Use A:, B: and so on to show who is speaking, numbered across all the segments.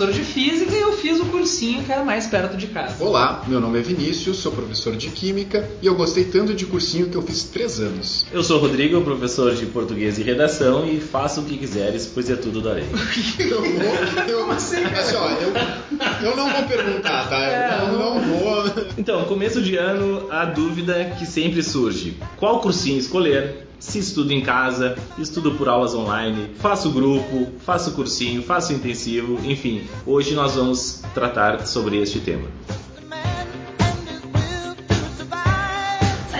A: Professor de física e eu fiz o cursinho que era mais perto de casa.
B: Olá, meu nome é Vinícius, sou professor de química e eu gostei tanto de cursinho que eu fiz três anos.
C: Eu sou Rodrigo, professor de português e redação e faça o que quiseres, pois é tudo da lei.
B: eu vou, eu, assim, assim ó, eu, eu não vou perguntar, tá? É, eu não, não vou.
C: Então, começo de ano, a dúvida que sempre surge: qual cursinho escolher? Se estudo em casa, estudo por aulas online, faço grupo, faço cursinho, faço intensivo, enfim, hoje nós vamos tratar sobre este tema.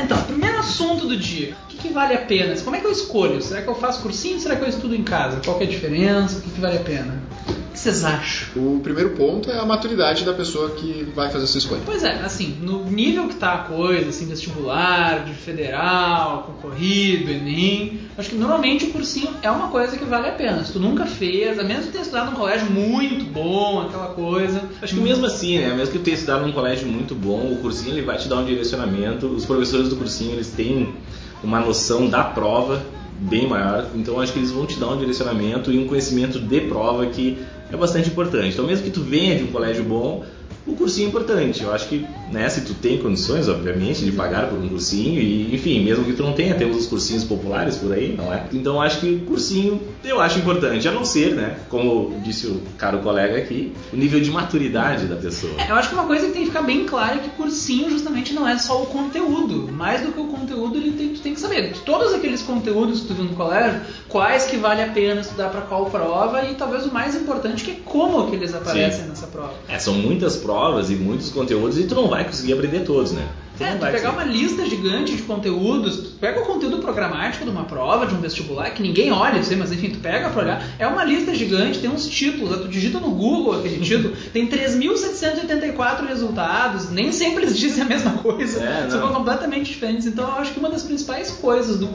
A: Então, primeiro assunto do dia. O que, que, vale a pena? Como é que eu escolho? Será que eu faço cursinho ou será que eu estudo em casa? Qual é a diferença? O que, que vale a pena? O que vocês acham?
B: O primeiro ponto é a maturidade da pessoa que vai fazer essa escolha.
A: Pois é, assim, no nível que tá a coisa, assim, vestibular, de federal, concorrido, Enem, acho que normalmente o cursinho é uma coisa que vale a pena. Se tu nunca fez, a menos que tenha estudado num colégio muito bom, aquela coisa.
C: Acho que mesmo assim, né? Mesmo que tu tenha estudado num colégio muito bom, o cursinho ele vai te dar um direcionamento. Os professores do cursinho, eles têm uma noção da prova bem maior. Então acho que eles vão te dar um direcionamento e um conhecimento de prova que é bastante importante. Então mesmo que tu venha de um colégio bom, o cursinho é importante. Eu acho que, né, se tu tem condições, obviamente, de pagar por um cursinho, e enfim, mesmo que tu não tenha, temos os cursinhos populares por aí, não é? Então eu acho que o cursinho eu acho importante, a não ser, né, como disse o caro colega aqui, o nível de maturidade da pessoa.
A: É, eu acho que uma coisa que tem que ficar bem clara é que cursinho justamente não é só o conteúdo. Mais do que o conteúdo, ele tem, tu tem que saber. Todos aqueles conteúdos que tu viu no colégio, quais que vale a pena estudar para qual prova, e talvez o mais importante que é como que eles aparecem Sim. nessa prova.
C: É, são muitas provas provas e muitos conteúdos e tu não vai conseguir aprender todos, né?
A: Tu é, tu pegar uma lista gigante de conteúdos, tu pega o conteúdo programático de uma prova, de um vestibular, que ninguém olha, sei, mas enfim, tu pega pra olhar, é uma lista gigante, tem uns títulos, tu digita no Google aquele título, tem 3.784 resultados, nem sempre eles dizem a mesma coisa, é, são completamente diferentes. Então eu acho que uma das principais coisas do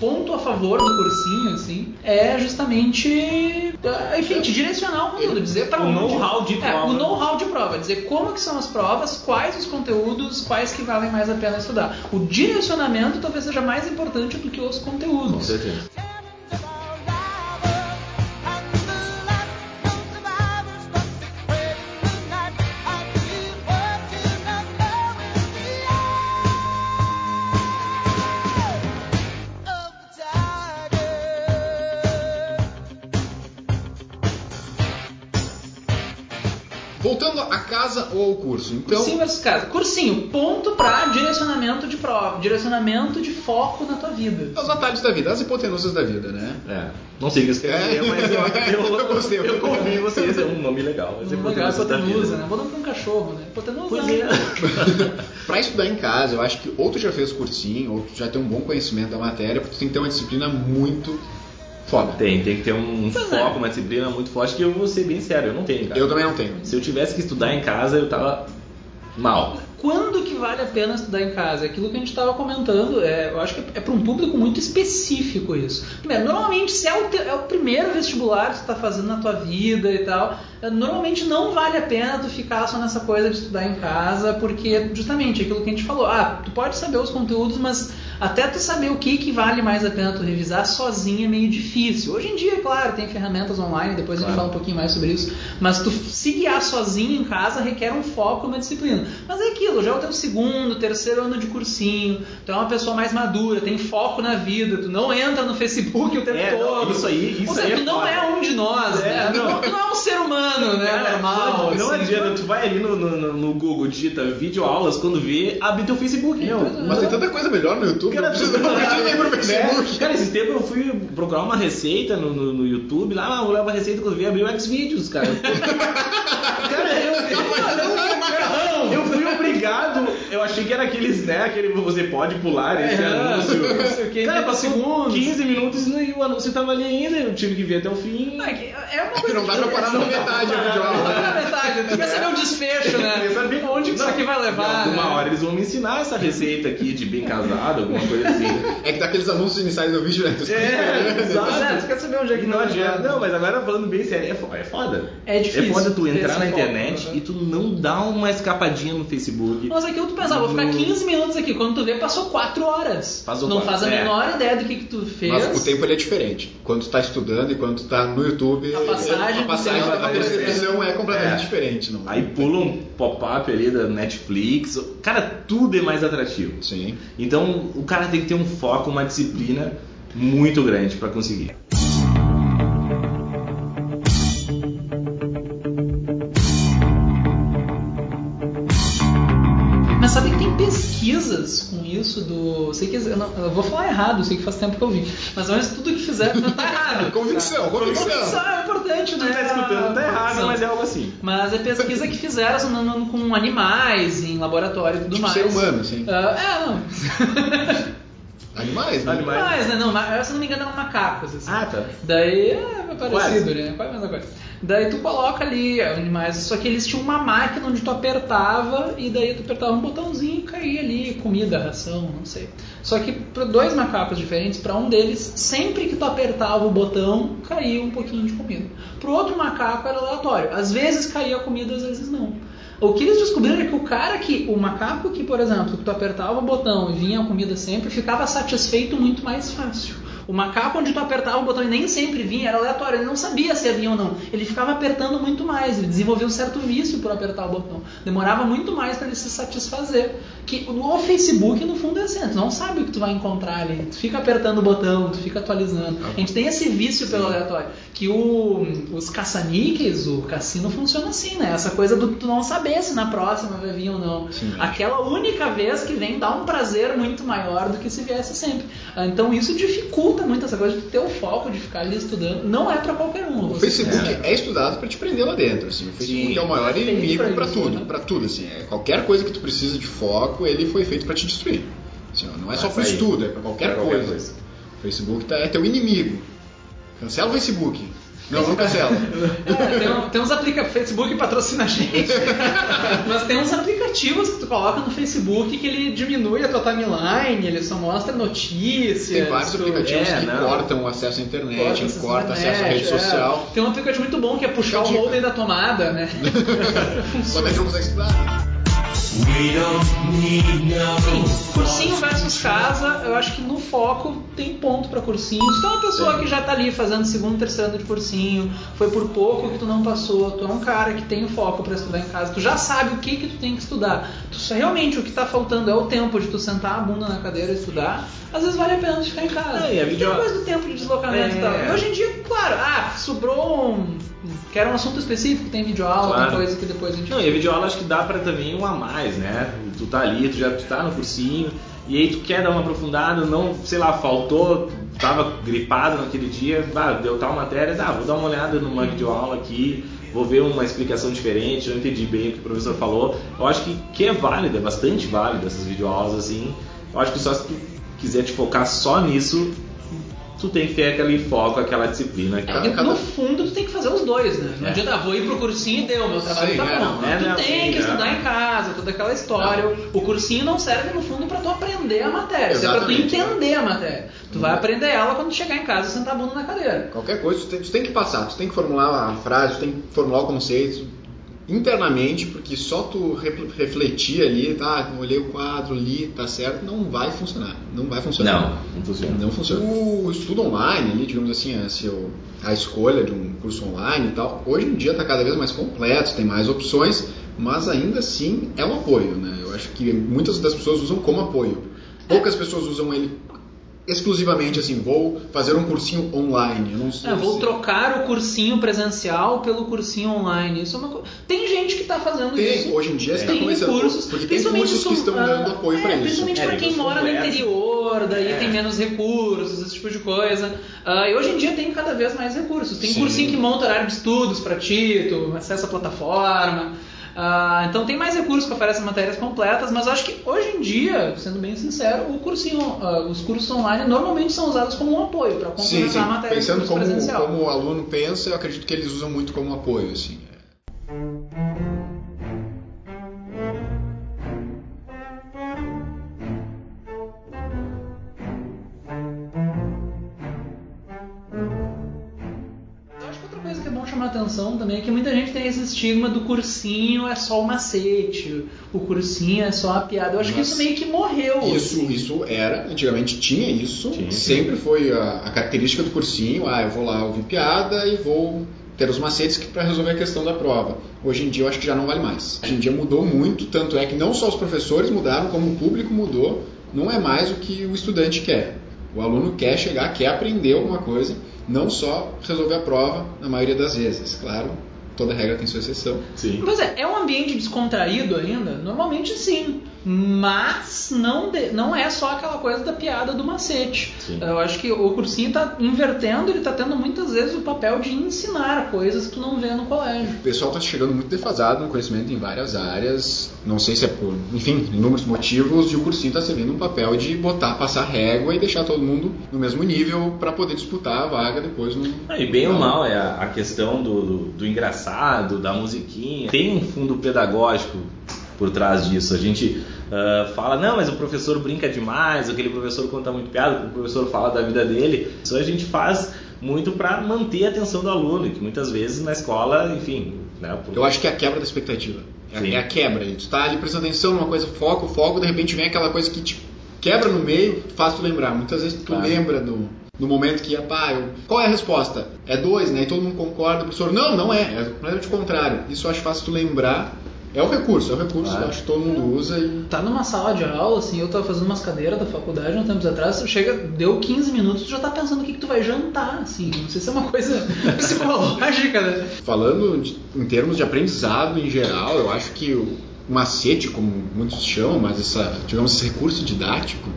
A: ponto a favor do cursinho, assim, é justamente, enfim, te direcionar o conteúdo, dizer para
C: o know-how de
A: prova. É, o know-how de prova, dizer como que são as provas, quais os conteúdos, quais que valem mais a pena estudar. O direcionamento talvez seja mais importante do que os conteúdos. Com
C: certeza.
B: Casa ou ao curso. Então...
A: Cursinho versus casa. Cursinho, ponto para direcionamento de prova, direcionamento de foco na tua vida.
B: Os atalhos da vida, as hipotenusas da vida, né?
C: É. Não sei o que escrever, é. mas eu, eu, eu, gostei. Eu, eu convivi vocês, é um nome legal.
A: Mas um nome legal, hipotenusa, né? Vou dar pra um cachorro, né? Hipotenusa.
C: Pois é.
B: pra estudar em casa, eu acho que ou tu já fez cursinho, ou tu já tem um bom conhecimento da matéria, porque tu tem que ter uma disciplina muito foda.
C: Tem, tem que ter um pois foco, é. uma disciplina muito forte que eu vou ser bem sério, eu não tenho, cara.
B: Eu também não tenho.
C: Se eu tivesse que estudar em casa, eu tava mal.
A: Quando que vale a pena estudar em casa? Aquilo que a gente estava comentando, é, eu acho que é para um público muito específico isso. Primeiro, normalmente, se é o, te, é o primeiro vestibular que você está fazendo na tua vida e tal, é, normalmente não vale a pena tu ficar só nessa coisa de estudar em casa, porque justamente aquilo que a gente falou, ah, tu pode saber os conteúdos, mas até tu saber o que, que vale mais a pena tu revisar sozinho é meio difícil. Hoje em dia, claro, tem ferramentas online, depois claro. a gente fala um pouquinho mais sobre isso, mas tu se guiar sozinho em casa requer um foco, uma disciplina. Mas é aquilo, já é o teu segundo, terceiro ano de cursinho, tu é uma pessoa mais madura, tem foco na vida, tu não entra no Facebook o tempo é, todo.
C: Não, isso aí, isso
A: Ou seja,
C: aí
A: tu é não é um de nós, é, né? Não. Tu não é um ser humano, né? Cara, normal.
C: Não, assim. adianta, tu vai ali no, no, no Google, digita vídeo aulas, quando vê, abre teu Facebook.
B: Não, mas tem tanta coisa melhor no YouTube
C: cara,
B: precisa pro
C: Facebook. Cara, esse tempo eu fui procurar uma receita no, no, no YouTube, lá, ah, vou levar uma receita quando vi abrir o Xvideos, cara. eu, eu, eu, eu, eu eu achei que era aqueles, né? Aquele você pode pular esse
A: É,
C: anúncio.
A: não sei o quê,
C: Cara,
A: 30
C: passou
A: segundos.
C: 15 minutos e o anúncio tava ali ainda. Eu tive que ver até o fim.
A: Que É uma
B: Que
A: coisa
B: não dá pra parar na metade a
A: Não dá na metade. Tu quer saber o desfecho, né?
C: Queria saber
A: Onde que isso aqui vai levar,
C: Uma
A: né?
C: hora eles vão me ensinar essa receita aqui de bem casado, alguma coisa assim.
B: É que daqueles anúncios iniciais do vídeo, né?
C: É, exato.
A: É, tu quer saber onde é que
C: não
A: vai
C: adianta. Não, mas agora falando bem sério, é é foda.
A: É difícil
C: É foda tu entrar na internet e tu não dar uma escapadinha no Facebook.
A: Mas aquilo tu pensava, vou ficar
C: No-
A: 15 minutos aqui. Quando tu vê, passou 4 horas.
C: Passou
A: não
C: quatro,
A: faz a
C: é.
A: menor ideia do que, que tu fez.
B: Mas o tempo ele é diferente. Quando tu tá estudando e quando tu tá no YouTube,
A: A passagem
B: a passagem da
A: é
B: percepção é completamente
C: É.
B: diferente. Não?
C: Aí pula um pop-up ali da Netflix. Cara, tudo é mais atrativo.
B: Sim.
C: Então o cara tem que ter um foco, uma disciplina muito grande pra conseguir.
A: Pesquisas com isso do. Sei que eu, não- eu vou falar errado, sei que faz tempo que eu vi. Mas antes tudo que fizer tá errado.
B: Convicção, convicção.
A: Convicção é importante, né?
C: Tu tá escutando, tá errado,
A: Convicção.
C: mas é algo assim.
A: Mas é pesquisa que fizeram no- no- com animais, em laboratório e tudo
B: Tipo
A: mais.
B: ser humano, assim.
A: Ah, é, não.
B: Animais, né?
C: Animais.
A: Animais, né? Não, ma- se não me engano, eram macacos. Assim.
C: Ah, tá.
A: Daí é parecido,
C: Quase.
A: né? Quase a mesma coisa. Daí tu coloca ali animais, só que eles tinham uma máquina onde tu apertava e daí tu apertava um botãozinho caía ali comida, ração, não sei. Só que para dois macacos diferentes, para um deles, sempre que tu apertava o botão, caía um pouquinho de comida. Pro outro macaco era aleatório. Às vezes caía comida, às vezes não. O que eles descobriram é que o cara que, o macaco que, por exemplo, que tu apertava o botão e vinha a comida sempre, ficava satisfeito muito mais fácil. O macaco onde tu apertava o botão e nem sempre vinha, era aleatório, ele não sabia se vinha ou não. Ele ficava apertando muito mais, ele desenvolveu um certo vício por apertar o botão. Demorava muito mais para ele se satisfazer. Que o Facebook, no fundo, é assim, tu não sabe o que tu vai encontrar ali. Tu fica apertando o botão, tu fica atualizando. A gente tem esse vício pelo aleatório. Que o, os caça-níqueis, o cassino funciona assim, né? Essa coisa do tu não saber se na próxima vai vir ou não.
B: Sim.
A: Aquela única vez que vem dá um prazer muito maior do que se viesse sempre. Ah, Então isso dificulta muito essa coisa de ter o foco de ficar ali estudando. Não é pra qualquer um.
B: O
A: você-
B: Facebook é. estudado para te prender lá dentro. Assim. O Facebook
C: Sim.
B: é o maior
A: É
B: inimigo
A: pra
B: para tudo,
A: né?
B: para tudo. Assim. É, qualquer coisa que tu precisa de foco, ele foi feito para te destruir. Assim, não é só
C: Mas
B: para
C: aí,
B: estudo, é para qualquer,
C: pra qualquer
B: coisa.
C: coisa.
B: O Facebook tá, é teu inimigo. Cancela o Facebook. Não, não cancela.
A: É, tem, um- tem uns aplicativos. Facebook patrocina a gente. Mas tem uns aplicativos que tu coloca no Facebook que ele diminui a tua timeline, ele só mostra notícias.
B: Tem vários
A: tu-
B: aplicativos
C: é,
B: que
C: não.
B: cortam o acesso à internet,
A: corta acesso
B: corta acesso à
A: internet,
B: rede
A: é.
B: social.
A: Tem um aplicativo muito bom que é puxar o modem da tomada, né?
B: Quando a gente consegue estudar.
A: Sim, cursinho versus casa, eu acho que no foco tem ponto pra cursinho. Tu é uma pessoa que já tá ali fazendo segundo, terceiro ano de cursinho, foi por pouco que tu não passou, tu é um cara que tem o foco pra estudar em casa, tu já sabe o que que tu tem que estudar. Tu realmente o que tá faltando é o tempo de tu sentar a bunda na cadeira e estudar. Às vezes vale a pena ficar em casa.
C: É, e a
A: tem
C: video-
A: a coisa do tempo de deslocamento
C: É.
A: e tal. E hoje em dia, claro, ah, sobrou um quer um assunto específico, tem videoaula,
C: Claro.
A: tem coisa que depois a gente
C: Não, e a videoaula acho que dá pra também um a mais, né? Tu tá ali, tu já tu tá no cursinho, e aí tu quer dar uma aprofundada, não, sei lá, faltou, tava gripado naquele dia, ah, deu tal matéria, ah, vou dar uma olhada numa videoaula aqui, vou ver uma explicação diferente, não entendi bem o que o professor falou. Eu acho que, que é válido, é bastante válido essas videoaulas assim. Eu acho que só se tu quiser te focar só nisso, tu tem que ter aquele foco, aquela disciplina.
A: É
C: Aquela...
A: que
B: cada-
A: no fundo tu tem que fazer os dois, né? Não
C: É.
A: adianta, ah, vou ir pro cursinho e deu, meu trabalho
B: Sim,
A: tá
B: é,
A: bom.
B: não,
C: é,
A: tu
C: não,
A: tem que
C: é.
A: estudar em casa, toda aquela história. O cursinho não serve no fundo pra tu aprender a matéria, serve pra tu entender a matéria. Tu vai aprender ela quando chegar em casa e sentar a bunda na cadeira.
B: Qualquer coisa, tu tem, tu tem que passar, tu tem que formular a frase, tu tem que formular o conceito internamente, porque só tu re- refletir ali, tá, olhei o quadro, li, tá certo, não vai funcionar. Não vai funcionar.
C: Não, não funciona.
B: Não funciona. O estudo online, ali, digamos assim, a escolha de um curso online e tal, hoje em dia está cada vez mais completo, tem mais opções, mas ainda assim é um apoio, né? Eu acho que muitas das pessoas usam como apoio. Poucas pessoas usam ele exclusivamente assim, vou fazer um cursinho online. Eu não sei
A: É, vou
B: se-
A: trocar o cursinho presencial pelo cursinho online. Isso é uma coisa. Tem gente que tá fazendo
B: Tem,
A: isso.
B: hoje em dia está
A: tem
B: começando,
A: recursos,
B: porque tem cursos que estão
A: ah,
B: dando apoio
A: é,
B: para isso.
A: Principalmente
C: É,
A: para quem mora no
C: completos.
A: interior, daí
C: É.
A: tem menos recursos, esse tipo de coisa. Ah, e hoje em dia tem cada vez mais recursos. Tem
B: Sim.
A: cursinho que monta horário de estudos para ti, tu acessa a plataforma. Ah, então tem mais recursos que oferecem matérias completas, mas acho que hoje em dia, sendo bem sincero, o cursinho, ah, os cursos online normalmente são usados como um apoio para
B: Sim,
A: complementar
B: sim.
A: a matéria do
B: Pensando como,
A: presencial.
B: como o aluno pensa, eu acredito que eles usam muito como apoio, assim.
A: Atenção também é que muita gente tem esse estigma do cursinho é só o macete, o cursinho é só a piada. Eu acho que isso meio que morreu.
B: Isso,
A: assim.
B: isso era, antigamente tinha isso,
C: Tinha,
B: sempre foi a, a característica do cursinho, ah, eu vou lá ouvir piada e vou ter os macetes para resolver a questão da prova. Hoje em dia eu acho que já não vale mais. Hoje em dia mudou muito, tanto é que não só os professores mudaram, como o público mudou, não é mais o que o estudante quer. O aluno quer chegar, quer aprender alguma coisa, não só resolver a prova na maioria das vezes. Claro, toda regra tem sua exceção.
C: Sim.
A: Pois é, é um ambiente descontraído ainda? Normalmente sim. Mas não, de- não é só aquela coisa da piada do macete.
C: Sim.
A: Eu acho que o cursinho está invertendo, ele está tendo muitas vezes o papel de ensinar coisas que tu não vê no colégio.
B: O pessoal está chegando muito defasado no conhecimento em várias áreas. Não sei se é por, enfim, inúmeros motivos. E o cursinho está servindo um papel de botar, passar régua e deixar todo mundo no mesmo nível para poder disputar a vaga depois no.
C: Ah, E bem ou mal é a, a questão do, do, do engraçado, da musiquinha. Tem um fundo pedagógico por trás disso. A gente ah, fala, não, mas o professor brinca demais, aquele professor conta muito piada, o professor fala da vida dele. Isso a gente faz muito para manter a atenção do aluno, que muitas vezes na escola, enfim, né, por-
B: Eu acho que é a quebra da expectativa. É,
C: Sim.
B: é a quebra. Tu tá ali prestando atenção numa coisa, foco, foco, de repente vem aquela coisa que te quebra no meio, faz tu lembrar. Muitas vezes tu
C: Claro.
B: lembra do, do momento que, pá, eu, qual é a resposta? É dois, né? E todo mundo concorda, o professor, não, não é, é completamente o contrário. Isso eu acho fácil tu lembrar. É o recurso, é o recurso
C: Claro.
B: eu acho que todo mundo usa e.
A: Tá numa sala de aula, assim, eu tava fazendo umas cadeiras da faculdade uns tempos atrás, chega, deu 15 minutos, tu já tá pensando o que, que tu vai jantar, assim. Não sei se é uma coisa psicológica, né?
B: Falando de- em termos de aprendizado em geral, eu acho que o macete, como muitos chamam, mas essa, digamos, esse recurso didático,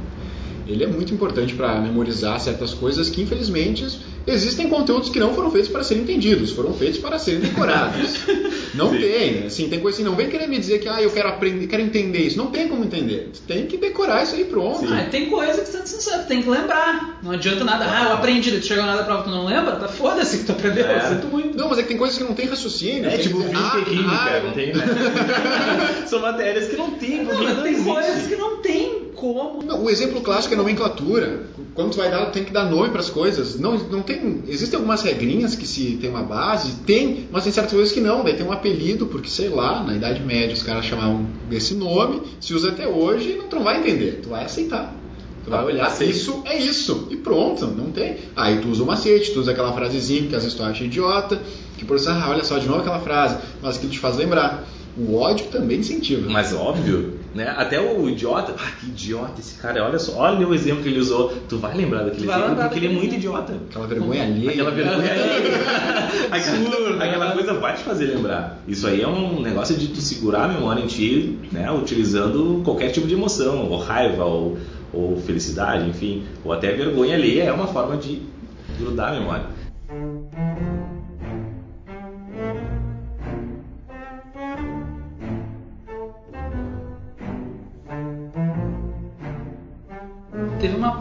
B: ele é muito importante para memorizar certas coisas que, infelizmente, existem conteúdos que não foram feitos para serem entendidos, foram feitos para serem decorados. Não
C: Sim.
B: tem, assim, tem coisa assim, não vem querer me dizer que ah, eu quero aprender, quero entender isso. Não tem como entender. Tem que decorar isso aí pronto.
A: Ah, tem coisa que, sendo sincero, tem que lembrar. Não adianta nada. Ah, eu aprendi, tu chega na da prova tu não lembra, tá foda-se que tu aprendeu,
C: É.
A: sinto muito.
B: Não, mas é que tem coisas que não tem raciocínio.
C: É
B: tem
C: tipo
B: que dizer,
C: física e
B: ah,
C: química,
B: ah,
C: não tem, né? São matérias que não tem,
A: Não,
C: não
A: tem
C: existe.
A: coisas que não tem como.
B: Não, o exemplo clássico é nomenclatura. Quando tu vai dar, tem que dar nome para as coisas. Não, não tem, existem algumas regrinhas que se tem uma base, tem, mas tem certas coisas que não. Daí tem um apelido, porque sei lá, na Idade Média os caras chamavam desse nome, se usa até hoje, e não, tu não vai entender, tu vai aceitar. Tu vai olhar,
C: Aceita.
B: isso é isso, e pronto, não tem. Aí tu usa o macete, tu usa aquela frasezinha que às vezes tu acha idiota, que por isso, ah, olha só, de novo aquela frase, mas aquilo te faz lembrar. O ódio também incentiva.
C: Mas óbvio, né? Até o idiota, ah, que idiota esse cara, olha só, olha o exemplo que ele usou. Tu vai lembrar daquele
A: vai
C: exemplo porque ele é muito idiota.
B: Aquela vergonha alheia.
C: Aquela vergonha aquela,
A: né?
C: aquela coisa vai te fazer lembrar. Isso aí é um negócio de tu segurar a memória em ti, né? Utilizando qualquer tipo de emoção, ou raiva, ou, ou felicidade, enfim, ou até vergonha alheia é uma forma de grudar a memória.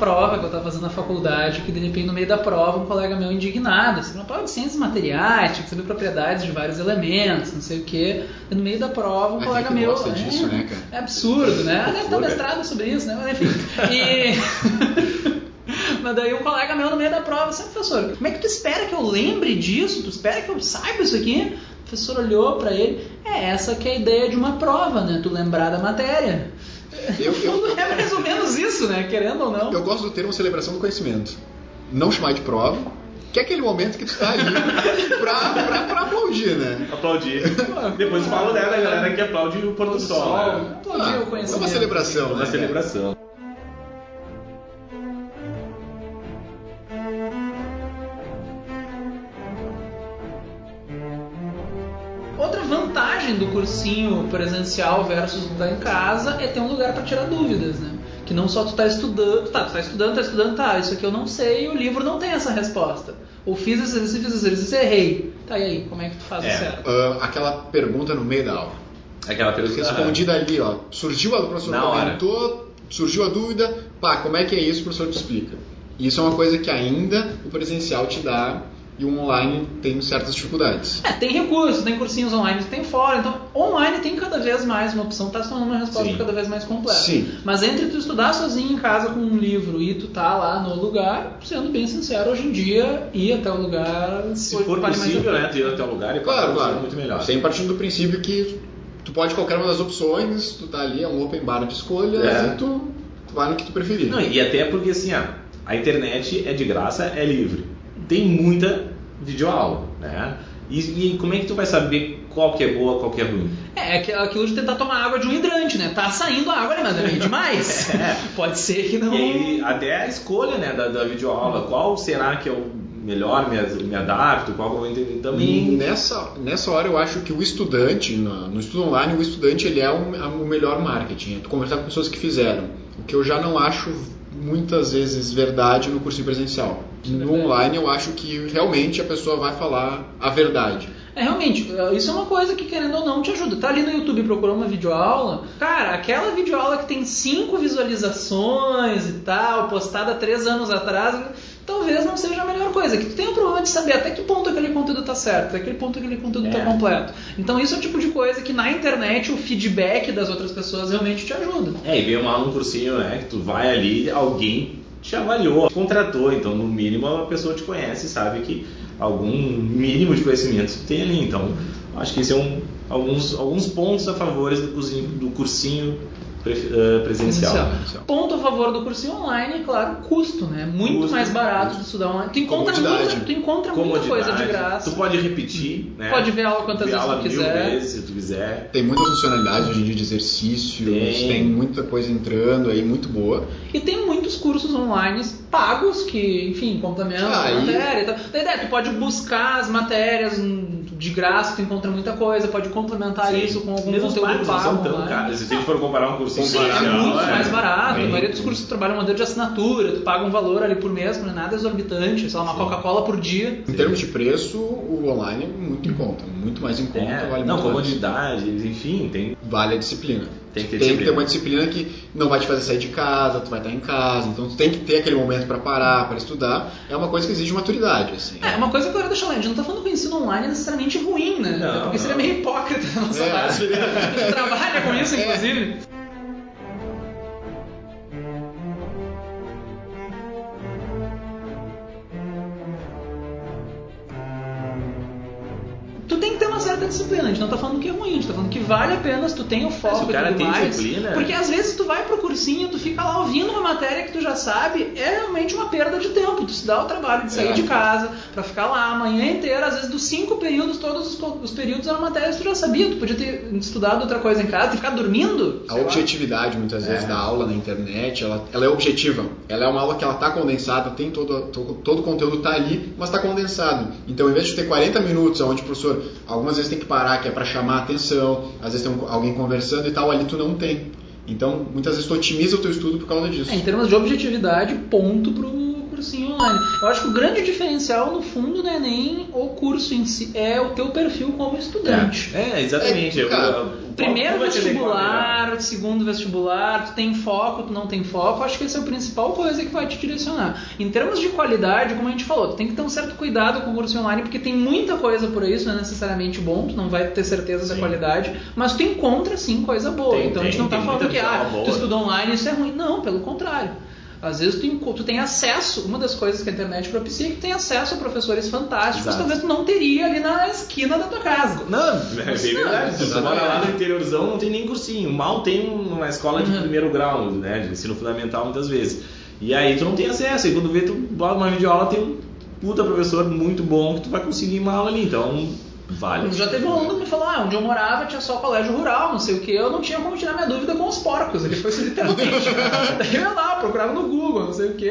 A: Prova que eu tava fazendo na faculdade que de repente no meio da prova um colega meu indignado, assim, uma prova de ciências materiais, tinha que saber propriedades de vários elementos, não sei o quê. E no meio da prova um colega meu.
B: gosta disso,
A: é,
B: né, cara?
A: É absurdo, né? Deve ter
C: Loucura.
A: mestrado sobre isso, né? Mas enfim. E. Mas daí um colega meu no meio da prova, assim, professor, como é que tu espera que eu lembre disso? Tu espera que eu saiba isso aqui? O professor olhou pra ele, é essa que é a ideia de uma prova, né? Tu lembrar da matéria.
B: Eu- eu-
A: é mais ou menos isso, né? Querendo ou não.
B: Eu gosto do termo celebração do conhecimento. Não chamar de prova, que é aquele momento que tu tá ali pra, pra, pra aplaudir, né?
C: Aplaudir. Depois falo né, da galera que aplaude o pôr do sol. né?
A: Aplaudir
B: Ah,
A: o
B: é
A: conhecimento.
B: uma celebração,
C: É uma
B: né?
C: celebração.
A: Vantagem do cursinho presencial versus o tá em casa é ter um lugar para tirar dúvidas, né? Que não só tu tá estudando, tá, tu tá estudando, tá estudando, tá, isso aqui eu não sei, o livro não tem essa resposta. Ou fiz esse exercício, fiz esse exercício, errei. Tá, e aí, como é que tu faz
C: É.
A: o certo?
B: Ah, aquela pergunta no meio da aula.
C: Aquela pergunta.
B: respondida ali, ó. Surgiu a o professor
C: hora.
B: comentou, surgiu a dúvida, pá, como é que é isso? O professor te explica. Isso é uma coisa que ainda o presencial te dá e o online tem certas dificuldades.
A: É, tem recursos, tem cursinhos online que tem fora, então online tem cada vez mais uma opção, tá se tornando uma resposta
C: Sim.
A: cada vez mais completa.
B: Sim.
A: Mas entre tu estudar sozinho em casa com um livro e tu tá lá no lugar, sendo bem sincero, hoje em dia ir até o lugar
C: Se for
A: vale
C: possível, né, tu ir até o lugar e
B: Claro, claro.
C: é muito melhor.
B: Sempre partindo do princípio que tu pode qualquer uma das opções, tu tá ali, é um open bar de escolhas
C: É.
B: e tu vai no que tu preferir.
C: Não, e até porque assim, ó, a internet é de graça, é livre. Tem muita videoaula, né? E, e como é que tu vai saber qual que é boa, qual que é ruim?
A: É, aqu- aquilo de tentar tomar água de um hidrante, né? Tá saindo a água ali, mas é demais.
C: É.
A: Pode ser que não.
C: E até a escolha né, da, da videoaula, qual será que é o melhor, me, me adapto, qual que eu vou entender
B: E
C: também.
B: nessa, nessa hora eu acho que o estudante, no, no estudo online, o estudante ele é o, é o melhor marketing. É tu conversar com pessoas que fizeram. O que eu já não acho muitas vezes verdade no cursinho presencial. No online eu acho que realmente a pessoa vai falar a verdade.
A: É, realmente, isso é uma coisa que, querendo ou não, te ajuda. Tá ali no YouTube procurando uma videoaula. Cara, aquela videoaula que tem cinco visualizações e tal, postada três anos atrás, talvez não seja a melhor coisa. Que tu tem o problema de saber até que ponto aquele conteúdo tá certo, até que ponto aquele conteúdo tá
C: É.
A: completo. Então isso é o tipo de coisa que na internet o feedback das outras pessoas realmente te ajuda.
C: É, e bem mal num cursinho, né? Que tu vai ali, alguém te avaliou, te contratou, então no mínimo a pessoa te conhece, sabe que algum mínimo de conhecimento tem ali. Então, acho que esse é um, alguns, alguns pontos a favor do cursinho, do cursinho presencial.
B: Presencial.
A: Ponto a favor do cursinho online, claro, custo, né? Muito
C: Custo,
A: mais barato
C: custo.
A: de estudar online. Tu encontra, muita, tu encontra muita coisa de graça.
C: Tu pode repetir, né?
A: Pode ver aula quantas
C: Ver
A: vezes
C: aula
A: tu
C: mil
A: quiser.
C: vezes se tu quiser.
B: Tem muita funcionalidade hoje em dia de exercícios,
C: Tem.
B: tem, muita coisa entrando aí, muito boa.
A: E tem muitos cursos online pagos que, enfim, complementam
B: Ah,
A: a matéria e tal. Da ideia, tu pode buscar as matérias hum, de graça, tu encontra muita coisa, pode complementar
C: Sim.
A: isso com algum
C: Mesmo
A: conteúdo
C: não
A: pago.
C: são tão caros. Se a gente for comparar um cursinho
A: Sim, é muito mais barato.
C: bem-
A: A maioria dos cursos trabalham um modelo de assinatura, tu paga um valor ali por mês, não é nada exorbitante, sei lá, uma
C: Sim.
A: Coca-Cola por dia.
B: Em termos de preço, o online é muito em conta, muito mais em conta,
C: É,
B: vale
C: não,
B: muito mais.
C: comodidade, enfim, tem.
B: Vale a disciplina.
C: Tem que ter
B: tem que
C: disciplina.
B: ter uma disciplina que não vai te fazer sair de casa, tu vai estar em casa, então tu tem que ter aquele momento para parar, para estudar. É uma coisa que exige maturidade, assim.
A: É, uma coisa que eu quero deixar lá, a gente não tá falando que o ensino online é necessariamente ruim, né?
C: Não,
A: porque seria meio hipócrita da nossa
B: É.
A: parte. A gente trabalha com isso,
B: É.
A: inclusive. Tu disciplina, a gente não tá falando que é ruim, a gente tá falando que vale a pena se tu tem o foco e tudo
C: tem
A: mais.
C: disciplina-
A: Porque às vezes tu vai pro cursinho, tu fica lá ouvindo uma matéria que tu já sabe, é realmente uma perda de tempo. Tu se dá o trabalho de sair
B: É.
A: de casa pra ficar lá a manhã inteira, às vezes dos cinco períodos, todos os, os períodos eram matérias que tu já sabia, tu podia ter estudado outra coisa em casa, ter ficado dormindo.
B: A
A: sei lá.
B: objetividade, muitas vezes,
C: É.
B: da aula na internet, ela, ela é objetiva. Ela é uma aula que ela tá condensada, tem todo, todo, todo o conteúdo tá ali, mas está condensado. Então, em vez de ter 40 minutos, onde o professor algumas vezes tem que parar, que é para chamar a atenção, às vezes tem alguém conversando e tal, ali tu não tem. Então, muitas vezes tu otimiza o teu estudo por causa disso.
A: É, em termos de objetividade, ponto pro cursinho online. Eu acho que o grande diferencial, no fundo, não é nem o curso em si, é o teu perfil como estudante.
C: É, exatamente.
B: É, cara,
A: Primeiro vestibular, segundo vestibular, tu tem foco, tu não tem foco, acho que essa é a principal coisa que vai te direcionar. Em termos de qualidade, como a gente falou, tu tem que ter um certo cuidado com o curso online, porque tem muita coisa por aí, isso não é necessariamente bom, tu não vai ter certeza da
C: Sim.
A: qualidade, mas tu encontra sim coisa boa.
C: Tem,
A: então a gente
C: tem,
A: não tá
C: tem
A: falando que ah,
C: boa.
A: tu estuda online isso é ruim. Não, pelo contrário. Às vezes tu, tu tem acesso, uma das coisas que a internet propicia é que tu tem acesso a professores fantásticos,
C: Exato.
A: talvez tu não teria ali na esquina da tua casa.
C: Não, é bem verdade. Você
B: exatamente.
C: mora lá no interiorzão, não tem nem cursinho. Mal tem uma escola de
A: Uhum.
C: primeiro grau, né? De ensino fundamental muitas vezes. E aí tu não tem acesso. E quando vê, tu bota uma videoaula, tem um puta professor muito bom que tu vai conseguir uma aula ali. Então, vale.
A: Já teve um aluno que me falou, ah, onde eu morava tinha só colégio rural, não sei o que, eu não tinha como tirar minha dúvida com os porcos. Ele foi isso literalmente. Daí eu ia lá, procurava no Google, não sei o que.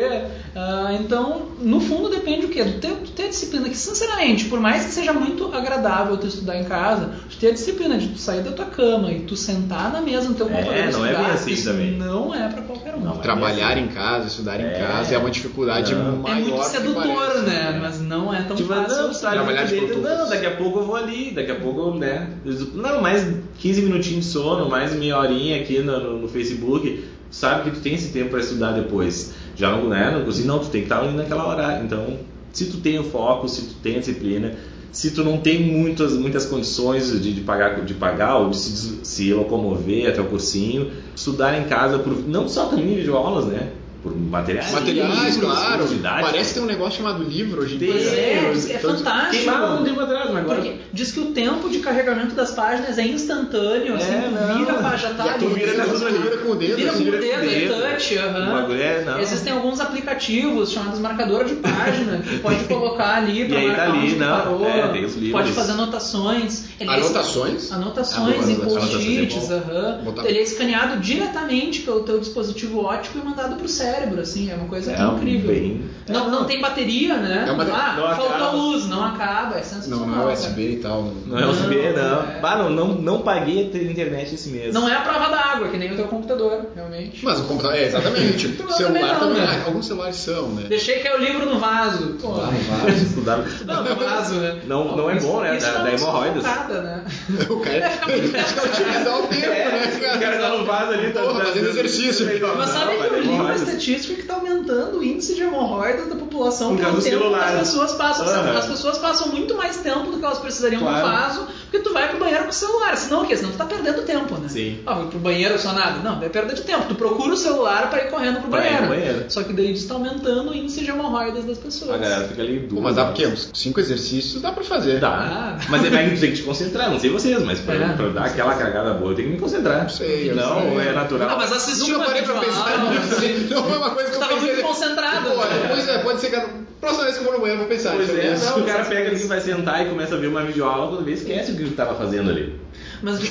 A: então, no fundo depende o quê? Do teu, tu ter a disciplina, que sinceramente, por mais que seja muito agradável tu estudar em casa, tu ter a disciplina de tu sair da tua cama e tu sentar na mesa no teu
C: É,
A: computador e
C: não é
A: estudar,
C: bem assim
A: isso
C: também.
A: não é pra qualquer um.
C: Não,
B: Trabalhar em casa, estudar em
C: É.
B: casa é uma dificuldade
C: Não.
B: maior.
A: é muito
B: que
A: sedutor,
B: parece.
A: né? Mas não é tão
C: Tipo,
A: fácil.
C: não,
A: assim.
B: Trabalhar de produtos.
C: não, daqui a pouco eu vou ali, daqui a pouco, né? Não, mais 15 minutinhos de sono, mais meia horinha aqui no, no, no Facebook. Sabe que tu tem esse tempo para estudar depois. Já não, né? Não cozinha, não, tu tem que estar ali naquela hora. Então, se tu tem o foco, se tu tem a disciplina, se tu não tem muitas, muitas condições de, de pagar, de pagar ou de se, se locomover até o cursinho, estudar em casa, por, não só também videoaulas, né? Por materiais.
B: Materiais,
C: livros,
B: claro. Parece ter um negócio chamado livro hoje em dia.
A: é, é
B: Então,
A: fantástico.
C: Queimava um tempo atrás, mas agora.
A: Porque diz que o tempo de carregamento das páginas é instantâneo, assim,
C: É,
A: tu
C: não.
A: vira, pá, já tá
B: a
A: ali.
B: tu vira,
C: ali.
B: vira com o dedo.
A: Vira
B: assim,
A: com o
C: vira com
A: dedo,
C: o
A: é
C: dedo.
A: touch, aham.
C: É, não.
A: Existem alguns aplicativos chamados marcador de página que pode colocar ali pra
C: E aí
A: marcar
C: tá ali,
A: onde
C: não,
A: parou.
C: é, tem os livros.
A: Pode fazer anotações. Ele é-
B: Anotações?
A: Anotações em post-its,
C: é
A: aham. Ele é escaneado diretamente pelo teu dispositivo óptico e mandado pro cérebro, assim, é uma coisa
C: É
A: incrível.
C: bem-
A: Não, não tem bateria, né?
B: É uma-
A: Ah,
C: não
A: faltou
C: acaba.
A: luz, não acaba, é sensacional.
B: Não, não é USB e tal.
C: Não é USB, não.
A: Não, é.
C: Bah, não, não, não paguei a ter internet esse mês.
A: Não é a prova d'água, que nem o teu computador, realmente.
B: Mas o computador, é, exatamente.
A: Não,
B: celular
A: também não,
B: também,
A: né?
B: alguns celulares são, né?
A: Deixei cair o livro no vaso. Pô,
B: no vaso.
C: Estudar.
A: Não, no vaso, né?
C: Não- não é bom, né?
A: Isso
C: Da- da hemorroidas.
A: sufocada, né?
B: O cara que é utilizar o tempo, né,
C: O cara tá no vaso ali, tá, tá-
B: fazendo exercício.
A: Mas sabe
C: Não,
A: que eu
C: vai,
A: li uma
C: hemorroidas.
A: Estatística que está aumentando o índice de hemorroidas da população
C: Por
A: pelo tempo
C: celular.
A: que as pessoas passam.
C: Aham.
A: As pessoas passam muito mais tempo do que elas precisariam
C: Claro.
A: no vaso, porque tu vai pro banheiro com o celular. Senão o quê? Senão tu tá perdendo tempo, né?
C: Sim.
A: Ah, vou pro banheiro só nada. Não, é perda de tempo. Tu procura o celular para ir correndo pro
C: Pra ir
A: banheiro.
C: pro banheiro.
A: Só que daí está aumentando o índice de hemorroidas das pessoas.
C: A galera fica ali dura.
B: mas dá por quê? Uns cinco exercícios dá pra fazer.
C: Dá.
A: Ah.
C: Mas é mais que tu tem que te concentrar, não sei vocês, mas pra,
A: É.
C: pra dar aquela cagada boa eu tenho que me concentrar.
B: Não sei, eu
C: Não,
B: sei.
C: é natural.
A: Ah, mas assistir
B: Nunca
A: uma
B: parei pra pensar
A: assim,
B: Não foi uma coisa que
A: Tu
B: eu
A: tava
B: pensei.
A: muito concentrado.
B: Pô,
A: né?
B: pois é, pode ser que próxima vez que eu for no banheiro eu vou pensar.
C: Pois é, não, o cara pega ali, vai sentar e começa a ver uma videoaula, quando vê, esquece o que ele tava fazendo ali.
A: Mas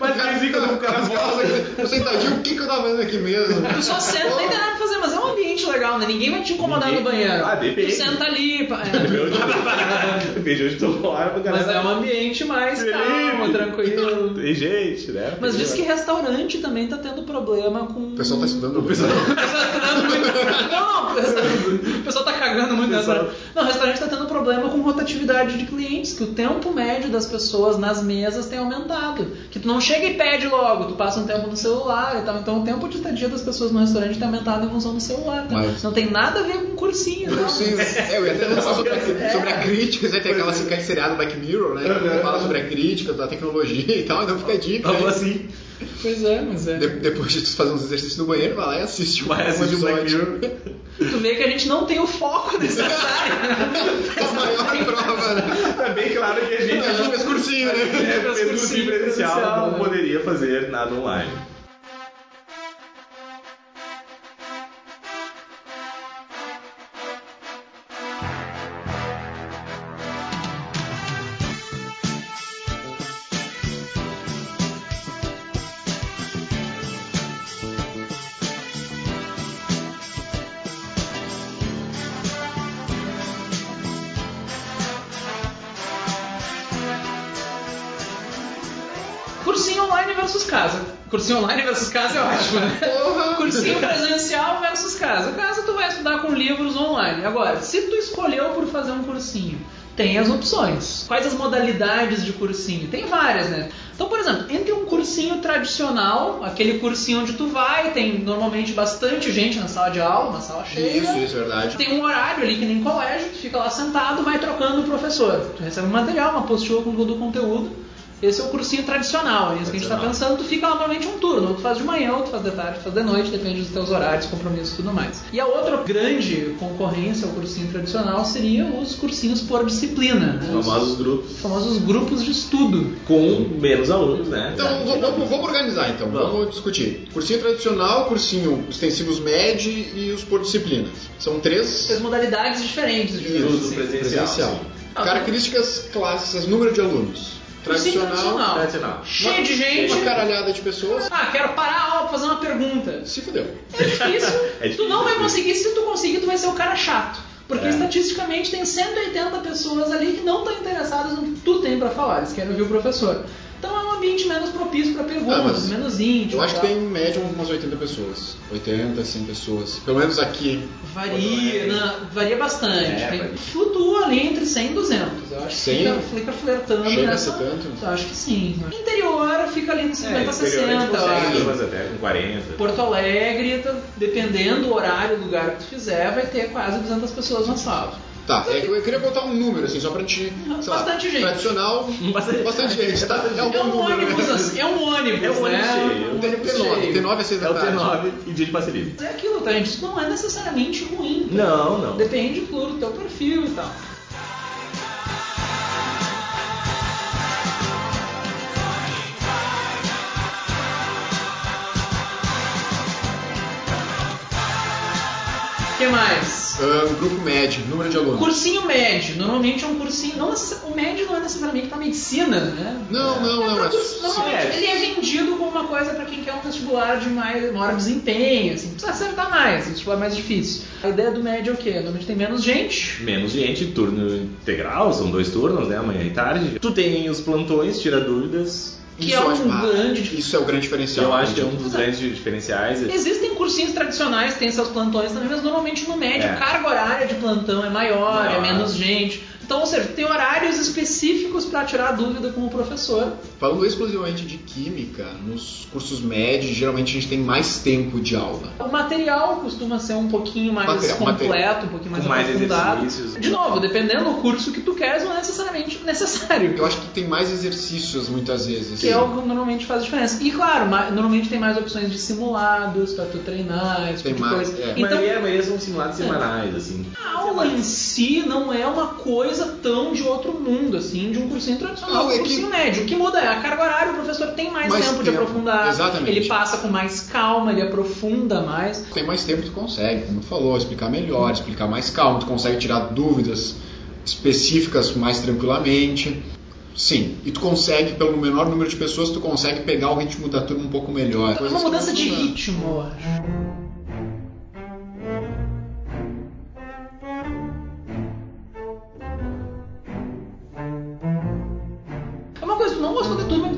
C: Mas
B: cara,
C: fica quando o cara volta.
B: Eu sentadinho, o que, que eu tava fazendo aqui mesmo?
A: Tu só senta, nem tem nada pra fazer, mas é um ambiente legal, né? Ninguém vai te incomodar
C: Ninguém-
A: no banheiro.
C: Ah, depende.
A: Tu senta ali. é.
C: Depende onde tu mora, pra
A: Mas é
C: galera.
A: um ambiente mais calmo, tranquilo.
C: Tem gente, né?
A: Mas diz que restaurante também tá tendo problema com.
B: O pessoal tá estudando.
C: O pessoal-
A: tá estudando muito. Não, não. O pessoal- tá cagando muito. Não, o restaurante tá tendo problema com rotatividade de clientes, que o tempo médio das pessoas nas mesas tem aumentado. Que tu não chega e pede logo, tu passa um tempo no celular e tal. Então o tempo de estadia das pessoas no restaurante tem aumentado em função do celular. Tá?
B: Mas-
A: Não tem nada a ver com cursinho. não.
B: Sim, é, eu ia até lançar sobre a, sobre a crítica, né? tem aquela, aquele seriado Black Mirror, né? Que fala sobre a crítica da tecnologia e tal, então fica a dica. Né?
C: assim.
A: Pois é, mas é.
B: De- depois de tu fazer uns exercícios no banheiro, vai lá e assiste
C: Vai
B: um
C: assistir o Black. Mirror.
A: Tu vê que a gente não tem o foco necessário.
B: É a maior prova, né?
C: Tá bem claro que a gente
B: A gente fez cursinho, né?
C: é,
A: Fez
C: fez cursinho
A: cursinho
C: presencial,
A: presencial,
C: não
A: né?
C: poderia fazer nada online.
A: Versus casa. Cursinho online versus casa é ótimo, né? Cursinho presencial versus casa. Casa tu vai estudar com livros online. Agora, se tu escolheu por fazer um cursinho, tem as opções. Quais as modalidades de cursinho? Tem várias, né? Então, por exemplo, entre um cursinho tradicional, aquele cursinho onde tu vai, tem normalmente bastante gente na sala de aula, uma sala cheia.
B: Isso, isso, é verdade.
A: Tem um horário ali que nem colégio, tu fica lá sentado, vai trocando o professor. Tu recebe um material, uma apostila com todo o conteúdo. Esse é o cursinho tradicional, é isso que a gente está pensando. Tu fica lá normalmente um turno, ou tu faz de manhã, ou tu faz de tarde, tu faz de noite, depende dos teus horários, compromissos e tudo mais. E a outra grande concorrência ao cursinho tradicional seria os cursinhos por disciplina, né?
C: Os famosos grupos
A: Os famosos grupos de estudo.
C: com menos alunos, né?
B: Então, vamos, vamos- vamos organizar então,
C: Vamos.
B: vamos discutir. Cursinho tradicional, cursinho extensivos MED e os por disciplinas. São três
A: As modalidades diferentes de
C: Isso,
A: cursinho.
C: presencial.
A: Ah,
B: Características classes, número de alunos.
A: Cursinho
B: Tradicional,
C: Tradicional.
A: Cheio de gente.
B: uma caralhada de pessoas.
A: Ah, quero parar a aula pra fazer uma pergunta.
B: Se fudeu.
A: É difícil.
C: É
A: tu não vai
C: difícil.
A: conseguir, se tu conseguir, tu vai ser o cara chato. Porque
C: É.
A: estatisticamente tem 180 pessoas ali que não estão interessadas no que tu tem pra falar, eles querem ouvir o professor. Então é um ambiente menos propício para perguntas,
B: Ah,
A: menos íntimo.
B: Eu acho que
A: tal.
B: tem em média umas 80 pessoas. 80, 100 pessoas. Pelo menos aqui.
A: Varia, né? varia bastante.
C: É,
A: Tem-
C: varia.
A: flutua ali entre 100 e 200. Eu acho que
B: 100?
A: fica, fica flertando
B: Chega a
A: nessa.
B: ser tanto?
A: Eu acho que sim. Interior fica ali nos 50,
C: É, exterior a
A: 60.
C: gente
A: eu
C: consegue até com 40.
A: Porto Alegre, tá- dependendo do horário, do lugar que tu fizer, vai ter quase 200 pessoas na sala.
B: Tá, é que eu queria botar um número, assim, só pra gente. sei lá,
A: Bastante gente.
B: Tradicional,
C: Bastante-
B: bastante gente, tá? É um
A: É um
B: número,
A: ônibus,
B: né?
A: assim, é um ônibus,
C: É um ônibus
A: né?
C: cheio.
A: Um
B: Tem
A: ônibus
B: T9,
A: cheio.
B: T9 às 6
C: É
B: da
C: o
B: tarde.
C: T9 e dia de passe livre.
A: É aquilo, tá, gente? Isso não é necessariamente ruim. tá?
C: Não, não.
A: Depende, do teu perfil e tal. Que mais?
B: Grupo médio, número de alunos.
A: Cursinho médio. Normalmente é um cursinho. Não, o médio não é necessariamente pra medicina, né?
B: Não, não, não. É,
A: curso- normalmente
C: é.
A: ele é vendido como uma coisa pra quem quer um vestibular de mais, maior desempenho, assim, precisa acertar mais, vestibular mais difícil. A ideia do médio é o quê? Normalmente tem menos gente.
C: Menos gente, turno integral, são dois turnos, né? Amanhã e tarde. Tu tem os plantões, tira dúvidas.
A: Que
B: isso
A: é um
B: ah,
A: grande
B: Isso é o grande diferencial.
C: eu acho que é um dos grandes diferenciais.
A: Existem cursinhos tradicionais que têm seus plantões também, mas normalmente no médio
C: É.
A: a carga horária de plantão é maior, é
C: Maior.
A: menos gente. Então, ou seja, tem horários específicos para tirar dúvida com o professor.
B: Falando exclusivamente de química, nos cursos médios, geralmente a gente tem mais tempo de aula.
A: O material costuma ser um pouquinho mais
B: Material,
A: completo,
B: material.
A: um pouquinho mais
C: Com mais
A: aprofundado.
C: exercícios.
A: De novo, dependendo do curso que tu queres, não é necessariamente necessário.
B: Eu acho que tem mais exercícios muitas vezes.
A: Que é o que normalmente faz diferença. E claro, ma- normalmente tem mais opções de simulados para tu treinar, esse
B: Tem
A: tipo de
B: mais,
A: coisa.
B: é.
C: A
A: Então,
C: maioria, a maioria são simulados semanais, assim.
A: a aula em si não é uma coisa tão de outro mundo, assim, de um cursinho tradicional,
B: Não,
A: um
B: é
A: cursinho
B: que-
A: médio. O que muda é a carga horária, o professor tem mais,
B: Mais
A: tempo, de
B: tempo,
A: aprofundar.
B: exatamente.
A: Ele passa com mais calma, ele aprofunda mais.
B: Tem mais tempo tu consegue, como tu falou, explicar melhor, explicar mais calmo, tu consegue tirar dúvidas específicas mais tranquilamente. Sim, e tu consegue, pelo menor número de pessoas, tu consegue pegar o ritmo da turma um pouco melhor.
A: É uma mudança de ritmo, eu acho.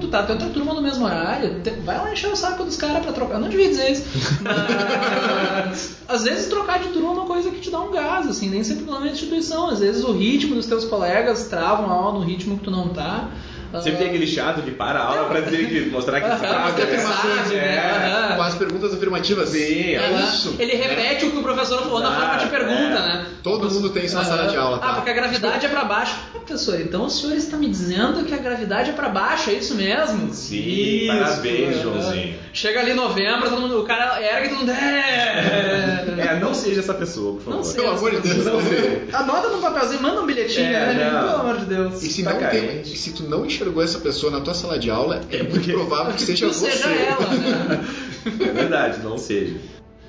A: Tu tá, tem outra turma no mesmo horário, vai lá encher o saco dos caras pra trocar. Eu não devia dizer isso. Mas às vezes trocar de turma é uma coisa que te dá um gás, assim, nem sempre na instituição. Às vezes o ritmo dos teus colegas travam a aula no ritmo que tu não tá.
C: Sempre tem aquele chato que para a aula pra dizer que mostrar que
A: Aham,
C: sabe.
A: mostrar que
C: né?
A: sabe, né?
C: É.
B: Perguntas afirmativas.
C: Sim,
B: é
A: Aham.
B: isso.
A: Ele repete o que o professor falou na forma de
C: Exato,
A: pergunta,
C: é.
A: né?
B: Todo mundo tem isso na sala de aula, tá?
A: Ah, porque a gravidade é pra baixo. Ah, professor, então o senhor está me dizendo que a gravidade é pra baixo, é isso mesmo?
C: Sim, parabéns,
A: aham.
C: Joãozinho.
A: Chega ali em novembro, todo mundo, o cara ergue e todo mundo. É.
C: É, não seja essa pessoa, por favor.
A: Não sei.
B: Pelo amor de Deus.
A: Anota no papelzinho, manda um bilhetinho,
C: É,
A: né? Pelo amor de Deus.
B: E se,
C: Tá
B: não tem, e se tu não enxergou essa pessoa na tua sala de aula, é muito provável que seja você.
A: seja ela, né?
C: É verdade, não seja.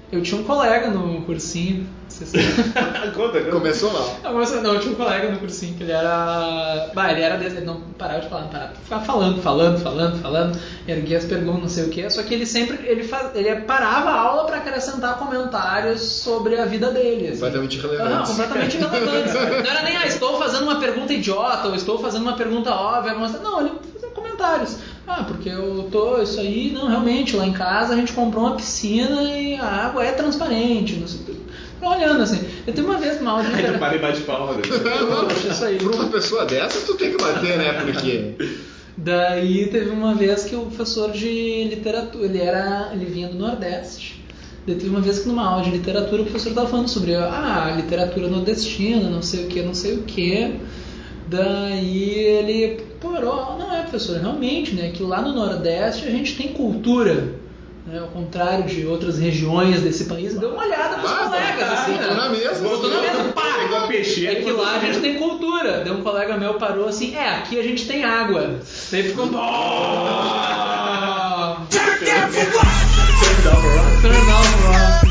A: Eu tinha um colega no cursinho. não sei se-
C: conta, conta.
B: Começou lá.
A: Não, não, eu tinha um colega no cursinho que ele era. Bah, ele era desse, ele não parava de falar, não parava. Ficava falando, falando, falando, falando, erguia as perguntas, não sei o quê. Só que ele sempre ele, faz, ele parava a aula pra acrescentar comentários sobre a vida dele. assim.
B: Completamente
A: Aham,
B: irrelevante.
A: completamente irrelevante. Não era nem, ah, estou fazendo uma pergunta idiota, ou estou fazendo uma pergunta óbvia. Mas... Não, ele fazia comentários. Ah, porque eu tô, isso aí, não, realmente, lá em casa a gente comprou uma piscina e a água é transparente, não sei. Ficava olhando assim. Eu tenho uma vez uma aula de
C: Aí tu para e bate palma. né?
A: Poxa, isso aí.
B: Por uma pessoa dessa, tu tem que bater, né? Porque.
A: Daí teve uma vez que o professor de literatura, ele era, ele vinha do Nordeste. Daí teve uma vez que numa aula de literatura o professor estava falando sobre ah, literatura nordestina, não sei o que, não sei o que. Daí ele parou, não é professor, realmente, né, que lá no Nordeste a gente tem cultura, né, ao contrário de outras regiões desse país. Deu uma olhada pros
B: Ah,
A: colegas, assim,
B: botou
A: né?
B: na mesa.
A: Botou na mesa, pá!
C: Pegou a peixeira
A: É que lá a gente tem cultura. Daí um colega meu parou assim, é, aqui a gente tem água. Daí ficou. Turn off, Rock.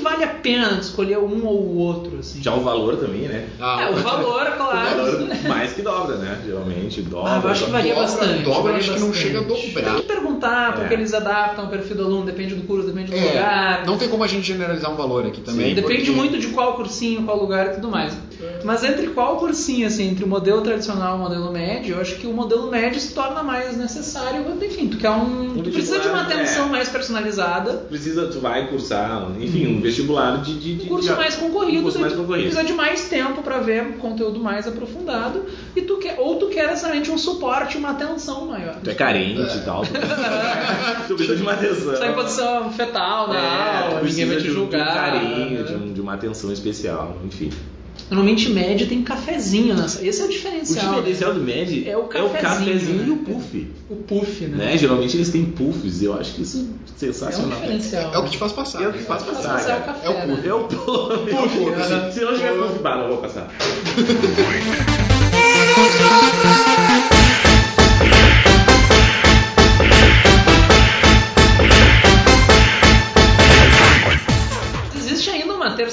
A: Vale a pena escolher um ou o outro, assim?
C: Já o valor também, né?
B: Ah,
A: É, o valor,
C: O
A: claro.
C: valor mais que dobra, né? Geralmente dobra.
A: Ah, eu acho que varia
B: dobra,
A: bastante.
B: dobra, acho que não chega a dobrar.
A: Tem que perguntar, porque
C: É.
A: eles adaptam o perfil do aluno, depende do curso, depende do
B: É,
A: lugar.
B: não tem como a gente generalizar um valor aqui também.
A: Depende
B: porque-
A: muito de qual cursinho, qual lugar e tudo mais. Mas entre qual cursinho, assim, entre o modelo tradicional e o modelo médio, eu acho que o modelo médio se torna mais necessário. Enfim, tu quer um. Tu precisa de uma atenção
C: é.
A: mais personalizada.
C: Precisa, tu vai cursar, enfim, um vestibular de. de, de
A: Um curso
C: de-
A: mais concorrido,
C: Um curso mais
A: tu
C: concorrido.
A: precisa de mais tempo para ver conteúdo mais aprofundado e tu quer ou tu quer necessariamente um suporte, uma atenção maior.
C: Tu é carente e tal. Tu, tu precisa de uma atenção.
A: Está em posição fetal na
C: É, tu
A: aula, ninguém vai te
C: um- de um
A: julgar.
C: carinho, de, um- de uma atenção especial, enfim.
A: Normalmente médio tem cafezinho nessa. Esse é o
C: O
A: diferencial.
C: diferencial
A: né?
C: do MED
A: É o cafezinho, né?
C: e o puff.
A: O puff, né?
C: Né? Geralmente eles têm puffs, eu acho que isso é
A: É um
C: sensacional.
A: diferencial.
B: É o que te faz passar.
C: É o que faz
A: Faz
C: passar.
A: o café,
B: É o
A: né?
B: puff.
C: É o puff.
B: Puff,
C: Se não tiver puff, bah, não vou passar.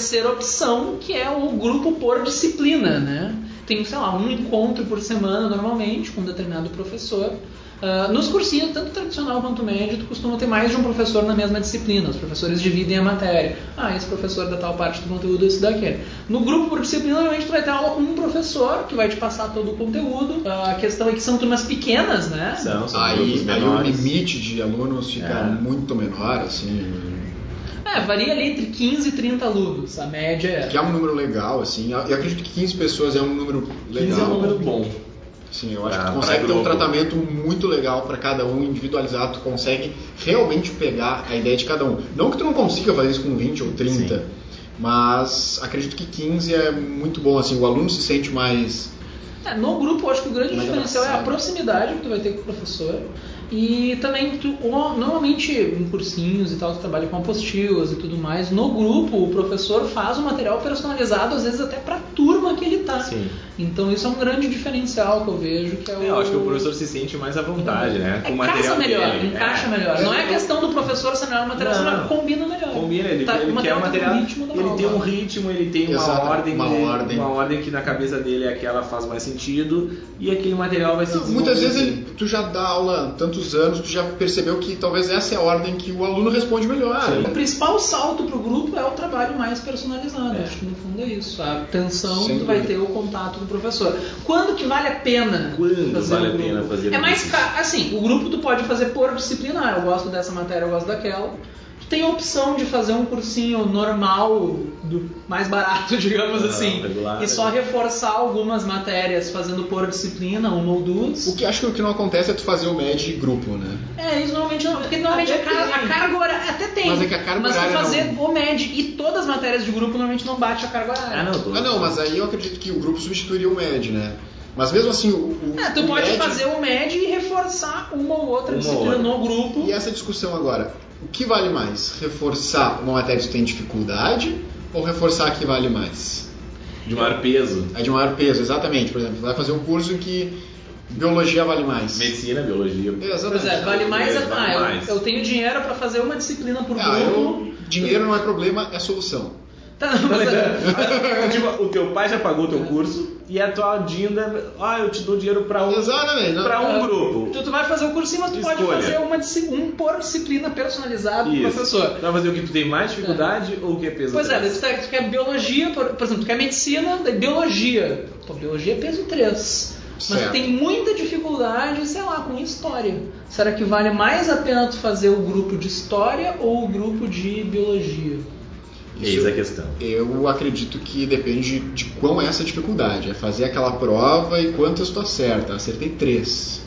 A: Terceira opção que é o grupo por disciplina, né? Tem, sei lá, um encontro por semana normalmente com um determinado professor. Ah, nos cursinhos, tanto tradicional quanto médio, tu costuma ter mais de um professor na mesma disciplina. Os professores dividem a matéria. Ah, esse professor da tal parte do conteúdo, esse daquele. No grupo por disciplina, normalmente tu vai ter aula com um professor que vai te passar todo o conteúdo. Ah, a questão é que são turmas pequenas, né?
C: São, são
B: Aí, aí o limite de alunos fica
C: É.
B: muito menor, assim.
A: É, varia ali entre 15 e 30 alunos. A média é.
B: Que é um número legal, assim. Eu acredito que 15 pessoas é um número
C: 15
B: legal.
C: é um número bom.
B: Sim, eu acho
C: Pra-
B: que tu consegue ter um tratamento muito legal para cada um, individualizado, tu consegue realmente pegar a ideia de cada um. Não que tu não consiga fazer isso com 20 ou 30,
C: Sim.
B: mas acredito que 15 é muito bom, assim, o aluno se sente mais...
A: É, no grupo, eu acho que o grande diferencial é a proximidade que tu vai ter com o professor. E também, tu, o- normalmente em cursinhos e tal, tu trabalha com apostilas e tudo mais. No grupo, o professor faz um material personalizado, às vezes até pra turma que ele tá.
C: Sim.
A: Então, isso é um grande diferencial que eu vejo. Que é, o...
C: É, eu acho que o professor se sente mais à vontade, né?
A: É,
C: Com o material
A: melhor,
C: dele.
A: encaixa
C: É.
A: melhor. Não é questão do professor ser melhor no material,
C: Não.
A: senão combina melhor.
C: Combina, ele,
A: Tá,
C: ele
A: o
C: quer
A: material
C: o
A: tem
C: material.
A: um ritmo
C: ele tem um
A: aula.
C: ritmo, ele tem uma
B: Exato,
C: ordem,
B: uma
C: ele-
B: ordem.
C: uma ordem que na cabeça dele é aquela faz mais sentido e aquele material vai se
B: Muitas vezes
C: desenvolver.
B: ele- tu já dá aula há tantos anos, tu já percebeu que talvez essa é a ordem que o aluno responde melhor.
C: Sim.
A: O principal salto pro grupo é o trabalho mais personalizado.
C: É.
A: Acho que no fundo é isso. A atenção
B: Sem
A: tu vai ter o contato com o professor. Quando que vale a pena?
C: Quando
A: fazer
C: vale
A: o
C: a
A: grupo?
C: pena fazer
A: É
C: o
A: mais caro. Assim, o grupo tu pode fazer por disciplina. Ah, eu gosto dessa matéria, eu gosto daquela. Tem a opção de fazer um cursinho normal, do mais barato, digamos
C: Não,
A: assim,
C: regular,
A: e só reforçar algumas matérias fazendo por disciplina, uma ou duas.
B: O que acho que o que não acontece é tu fazer o MED de grupo, né?
A: É, isso normalmente não. Porque normalmente a, car- a carga horária. Até tem.
B: Mas é que a carga
A: Mas
B: horária
A: fazer
B: não-
A: o MED e todas as matérias de grupo normalmente não bate a carga horária.
C: Ah, não, tô-
B: Ah não, mas aí eu acredito que o grupo substituiria o MED, né? Mas mesmo assim, o, o,
A: É, tu
B: o
A: pode
B: MED
A: fazer o MED e reforçar uma ou outra
C: Uma
A: disciplina no grupo.
B: E essa discussão agora, o que vale mais? Reforçar uma matéria que tem dificuldade ou reforçar a que vale mais?
C: de maior peso.
B: A de maior peso, exatamente. Por exemplo, vai fazer um curso em que biologia vale mais.
C: Medicina, biologia.
B: É, exatamente.
A: exemplo, vale mais.
C: Vale
A: ah, eu-
C: mais.
A: Eu, tenho dinheiro pra fazer uma disciplina por
B: Ah,
A: grupo.
B: eu, dinheiro não é problema, é solução.
A: Tá, mas, é,
C: tipo, o teu pai já pagou o teu curso e a tua Dinda, ah, eu te dou dinheiro pra um,
B: não-
C: pra um
A: Ah,
C: grupo.
A: tu, tu vai fazer o cursinho, mas tu pode
C: Escolha.
A: fazer uma, um por disciplina personalizado pro
C: Isso.
A: professor.
C: Tu vai fazer o que tu tem mais dificuldade ou o que é peso?
A: Pois é,
C: três?
A: daí tu, quer- tu quer biologia, por, por exemplo, tu quer medicina, daí biologia. Pô, biologia é peso 3. Mas tu
B: Certo.
A: tem muita dificuldade, sei lá, com história. Será que vale mais a pena tu fazer o grupo de história ou o grupo de biologia?
C: Eis a questão.
B: Eu acredito que depende de quão é essa dificuldade. É fazer aquela prova e quantas tu acerta. Acertei três.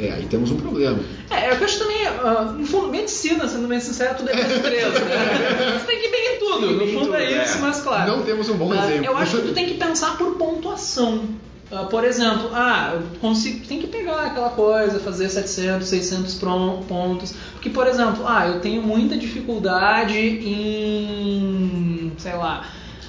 B: É, aí temos um problema.
A: É, eu acho também, ah, no fundo, medicina, sendo bem sincero, tudo é peso 3, né? Você tem que ir bem em tudo,
C: ir
A: no fundo
C: tudo,
A: é isso,
C: é.
A: mas claro.
B: Não temos um bom
A: Ah,
B: exemplo.
A: Eu acho que tu tem que pensar por pontuação. Ah, por exemplo, ah, eu consigo, tem que pegar aquela coisa, fazer 700, 600 pron- pontos. Porque, por exemplo, ah, eu tenho muita dificuldade em, sei lá,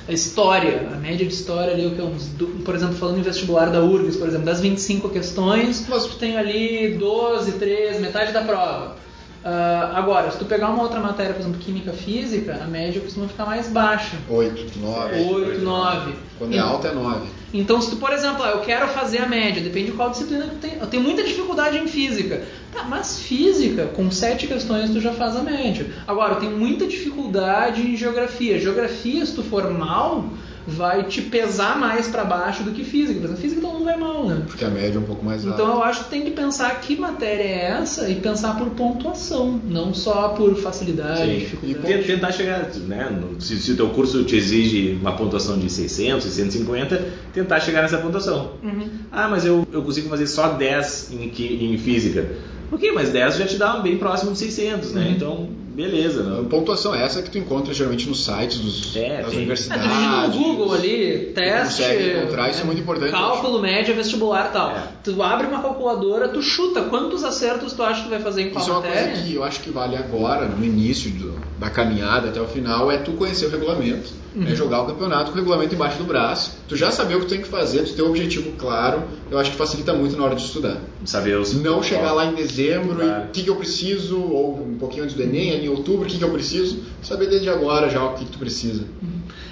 A: a história, a média de história ali, o que é uns, do- por exemplo, falando em vestibular da URGS, por exemplo, das 25 questões,
B: Mas-
A: tu tem ali 12, 13, metade da prova. Ah, agora, se tu pegar uma outra matéria, por exemplo, química física, a média costuma ficar mais baixa.
B: Oito, nove.
A: 8, 9.
B: Quando é alta é nove.
A: Então, se tu, por exemplo, ah, eu quero fazer a média, depende de qual disciplina tu tem. Eu tenho muita dificuldade em física. Tá, mas física, com sete questões, tu já faz a média. Agora, eu tenho muita dificuldade em geografia. Geografia, se tu for mal, vai te pesar mais pra baixo do que física. Por exemplo, física todo mundo vai mal, né?
B: Porque a média é um pouco mais alta.
A: Então eu acho que tem que pensar que matéria é essa e pensar por pontuação, não só por facilidade,
C: Sim.
A: dificuldade.
C: E tentar chegar, né? no- se, se o teu curso te exige uma pontuação de 600, 650, tentar chegar nessa pontuação.
A: Uhum.
C: Ah, mas eu, eu consigo fazer só 10 em, em física. Ok, mas 10 já te dá bem próximo de 600, né?
A: Uhum.
C: Então, beleza.
B: A
C: Né?
B: pontuação é essa que tu encontra geralmente nos sites dos,
C: É,
B: das
C: tem.
A: É, tu
B: universidades.
A: digita no Google ali, teste.
B: consegue encontrar, isso é muito importante,
A: Cálculo, média, vestibular e tal.
C: É.
A: Tu abre uma calculadora, tu chuta quantos acertos tu acha que tu vai fazer em qual
B: Isso é uma
A: matéria.
B: coisa que eu acho que vale agora, no início do- da caminhada até o final, é tu conhecer o regulamento.
A: Uhum.
B: É jogar o campeonato com o regulamento embaixo do braço. Tu já saber o que tu tem que fazer, tu ter o objetivo claro, eu acho que facilita muito na hora de estudar.
C: Saber os.
B: Não chegar lá em dezembro
C: Claro.
B: e o que, que eu preciso, ou um pouquinho antes do Enem, ali em outubro, o que, que eu preciso. Saber desde agora já o que, que tu precisa.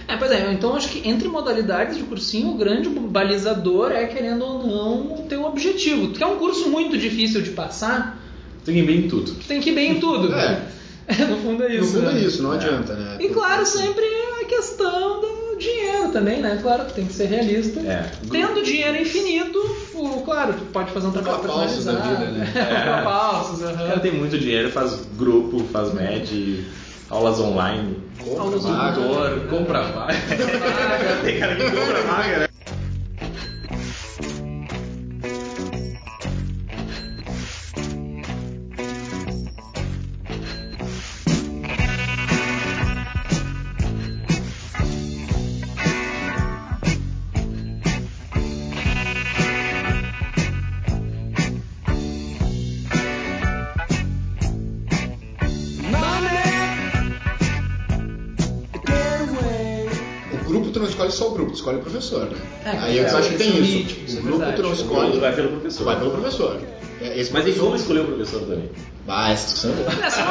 A: É, pois é, então acho que entre modalidades de cursinho, o grande balizador é, querendo ou não, o teu objetivo. Tu quer um curso muito difícil de passar,
C: Tem que ir bem em tudo.
A: tu tem que ir bem em tudo.
B: É.
A: no fundo é isso.
B: no fundo
A: né?
B: é isso, não
C: É.
B: adianta, né?
A: E claro, sempre a questão do dinheiro também, né? Claro, tu tem que ser realista.
C: É.
A: Tendo dinheiro infinito, o, claro, tu pode fazer um trabalho
B: Clapalços da vida, né?
A: É, clapalços,
C: O
A: aham.
C: cara tem muito dinheiro, faz grupo, faz med, aulas online.
B: Compra
A: Aulas
B: vaga.
A: online.
C: compra vaga. tem cara que compra vaga, né?
B: Escolhe o professor, né?
A: É,
B: Aí eu
A: é,
B: acho que tem isso.
A: é
B: o grupo tu não escolhe.
C: grupo vai pelo professor.
B: Vai pelo professor. É, Esse
C: Mas e
B: professor-
C: como escolher o professor também?
B: Ah, essa discussão é
A: só,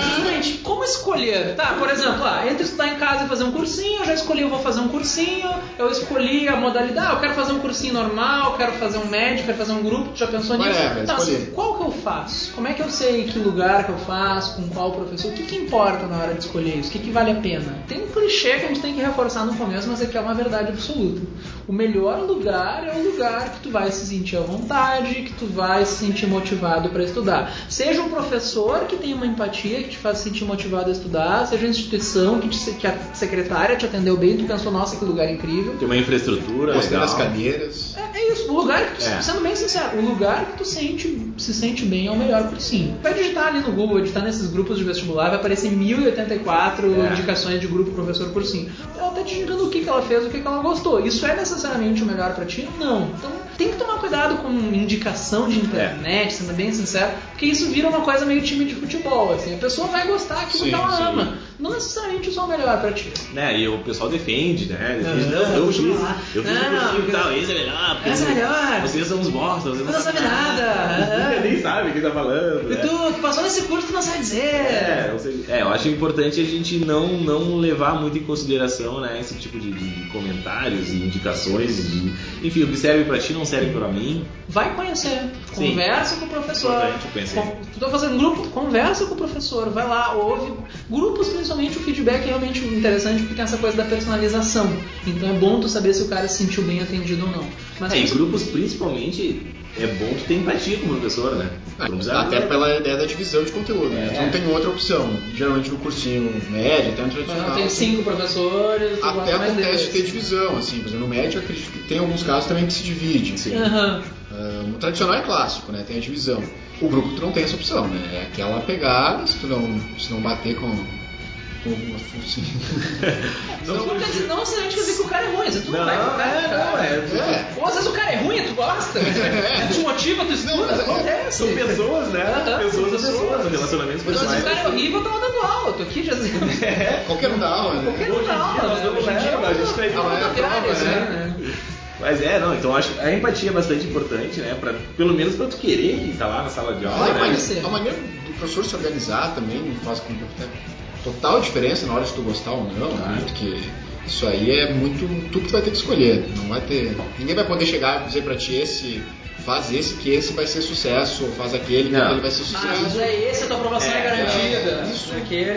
A: Justamente, como escolher? Tá, por exemplo, ah, entre estudar em casa e fazer um cursinho, eu já escolhi, eu vou fazer um cursinho, eu escolhi a modalidade, ah, eu quero fazer um cursinho normal, quero fazer um médio, quero fazer um grupo, tu já pensou nisso?
B: Whatever,
A: tá, assim, qual que eu faço? Como é que eu sei que lugar que eu faço, com qual professor? O que, que importa na hora de escolher isso? O que, que vale a pena? Tem um clichê que a gente tem que reforçar no começo, mas é que é uma verdade absoluta. O melhor lugar é o lugar que tu vai se sentir à vontade, que tu vai se sentir motivado para estudar. Seja um professor que tem uma empatia, que te faz se sentir motivado a estudar, seja a instituição que, te- que a secretária te atendeu bem, tu pensou, nossa, que lugar incrível.
C: Tem uma infraestrutura
B: Gostei
C: legal.
B: das cadeiras.
A: É, é isso, o lugar que tu,
C: É.
A: sendo bem sincero, o lugar que tu sente, se sente bem é o melhor cursinho. Vai digitar ali no Google, digitar nesses grupos de vestibular, vai aparecer 1084
C: É.
A: indicações de grupo professor cursinho. Ela tá te indicando o que, que ela fez, o que, que ela gostou. Isso é necessariamente o melhor pra ti? Não. Então tem que tomar cuidado com indicação de internet, sendo bem sincero, porque isso vira uma coisa meio time de futebol, assim. A pessoa vai gostar daquilo
B: Sim,
A: que ela
C: sim.
A: ama. Não necessariamente isso é o melhor pra ti.
C: Né? E o pessoal defende, né? Defende,
A: Ah,
C: não, eu fiz, eu fiz
A: Não,
C: um tal, esse é melhor.
A: Esse é melhor.
C: Vocês são uns bosta, vocês não,
A: Não sabe nada.
C: Nem sabe o que tá falando.
A: E
C: né?
A: tu, tu passou nesse curso, tu não sabe dizer.
C: É, eu sei- é, eu acho importante a gente não, não levar muito em consideração né, esse tipo de, de comentários e indicações. de- enfim, o que serve pra ti não serve pra mim.
A: Vai conhecer,
C: Sim.
A: conversa com o professor.
C: Importante conhecer.
A: Com- Tu tá fazendo grupo, conversa com o professor, vai lá, ouve. Grupos, principalmente, o feedback é realmente interessante porque tem essa coisa da personalização. Então é bom tu saber se o cara se sentiu bem atendido ou não. Mas
C: É, em grupos, principalmente, é bom tu ter empatia com o professor, né? Precisa-
B: Até pela ideia da divisão de conteúdo, né?
C: É.
B: Tu não tem outra opção. Geralmente no cursinho médio, até no tradicional.
A: não tem cinco professores,
B: Até acontece de ter
A: deles.
B: divisão, assim, por exemplo, no médio acredito que tem alguns casos também que se divide.
C: Sim.
A: Aham.
B: Ah, no tradicional é clássico, né? Tem a divisão. O grupo tu não tem essa opção, né? É aquela pegada, se tu não, se não bater com. Com assim,
A: Não, não, quer dizer, não necessariamente quer dizer que o cara é ruim, às vezes tu não, vai com o cara.
C: é, não, é.
B: é.
A: Ou às vezes o cara é ruim e tu gosta.
B: É.
A: te motiva, tu estuda,
B: Não, mas é-
A: acontece.
C: São pessoas, né? Pessoas
A: são
C: são pessoas, relacionamentos
A: Mas se o
C: pessoais.
A: cara é horrível, eu tava dando aula, eu tô aqui já dizendo.
B: Qualquer um dá aula, né?
A: Qualquer um
C: Hoje em
A: dá
C: dia
A: aula, né? Hoje em dia
C: a gente tá aí
A: é
B: prova,
A: assim,
B: né?
A: né?
C: Mas é, não, então acho que a empatia é bastante importante, né? Pra, pelo menos pra tu querer que tá lá na sala de aula,
B: Vai
C: né?
A: conhecer.
B: A maneira do professor se organizar também faz com que tenha total diferença na hora de tu gostar ou não,
C: Claro.
B: né? Porque isso aí é muito tu que vai ter que escolher. Não vai ter. Ninguém vai poder chegar e dizer pra ti esse. Faz esse que esse vai ser sucesso, ou faz aquele que aquele vai ser
A: Ah,
B: sucesso.
A: mas é esse, a tua aprovação é,
C: É,
A: garantida.
B: é, isso.
A: Aquele.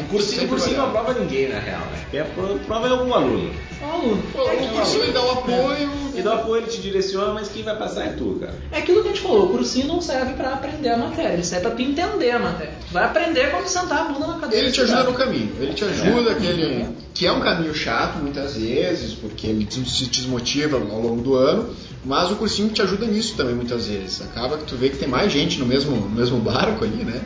C: Um cursinho, cursinho não aprova ninguém, na real, né? É, pro- prova é algum aluno.
A: O aluno.
B: O cursinho ele dá o apoio.
C: E dá apoio, ele te direciona, mas quem vai passar é tu, cara.
A: É aquilo que a gente falou, o cursinho não serve pra aprender a matéria, ele serve pra tu entender a matéria. Tu vai aprender como sentar a bunda na cadeira.
B: Ele te ajuda no caminho. Ele te ajuda, aquele, que é um caminho chato muitas vezes, porque ele te desmotiva ao longo do ano, mas o cursinho te ajuda nisso também muitas vezes. Acaba que tu vê que tem mais gente no mesmo, no mesmo barco ali, né?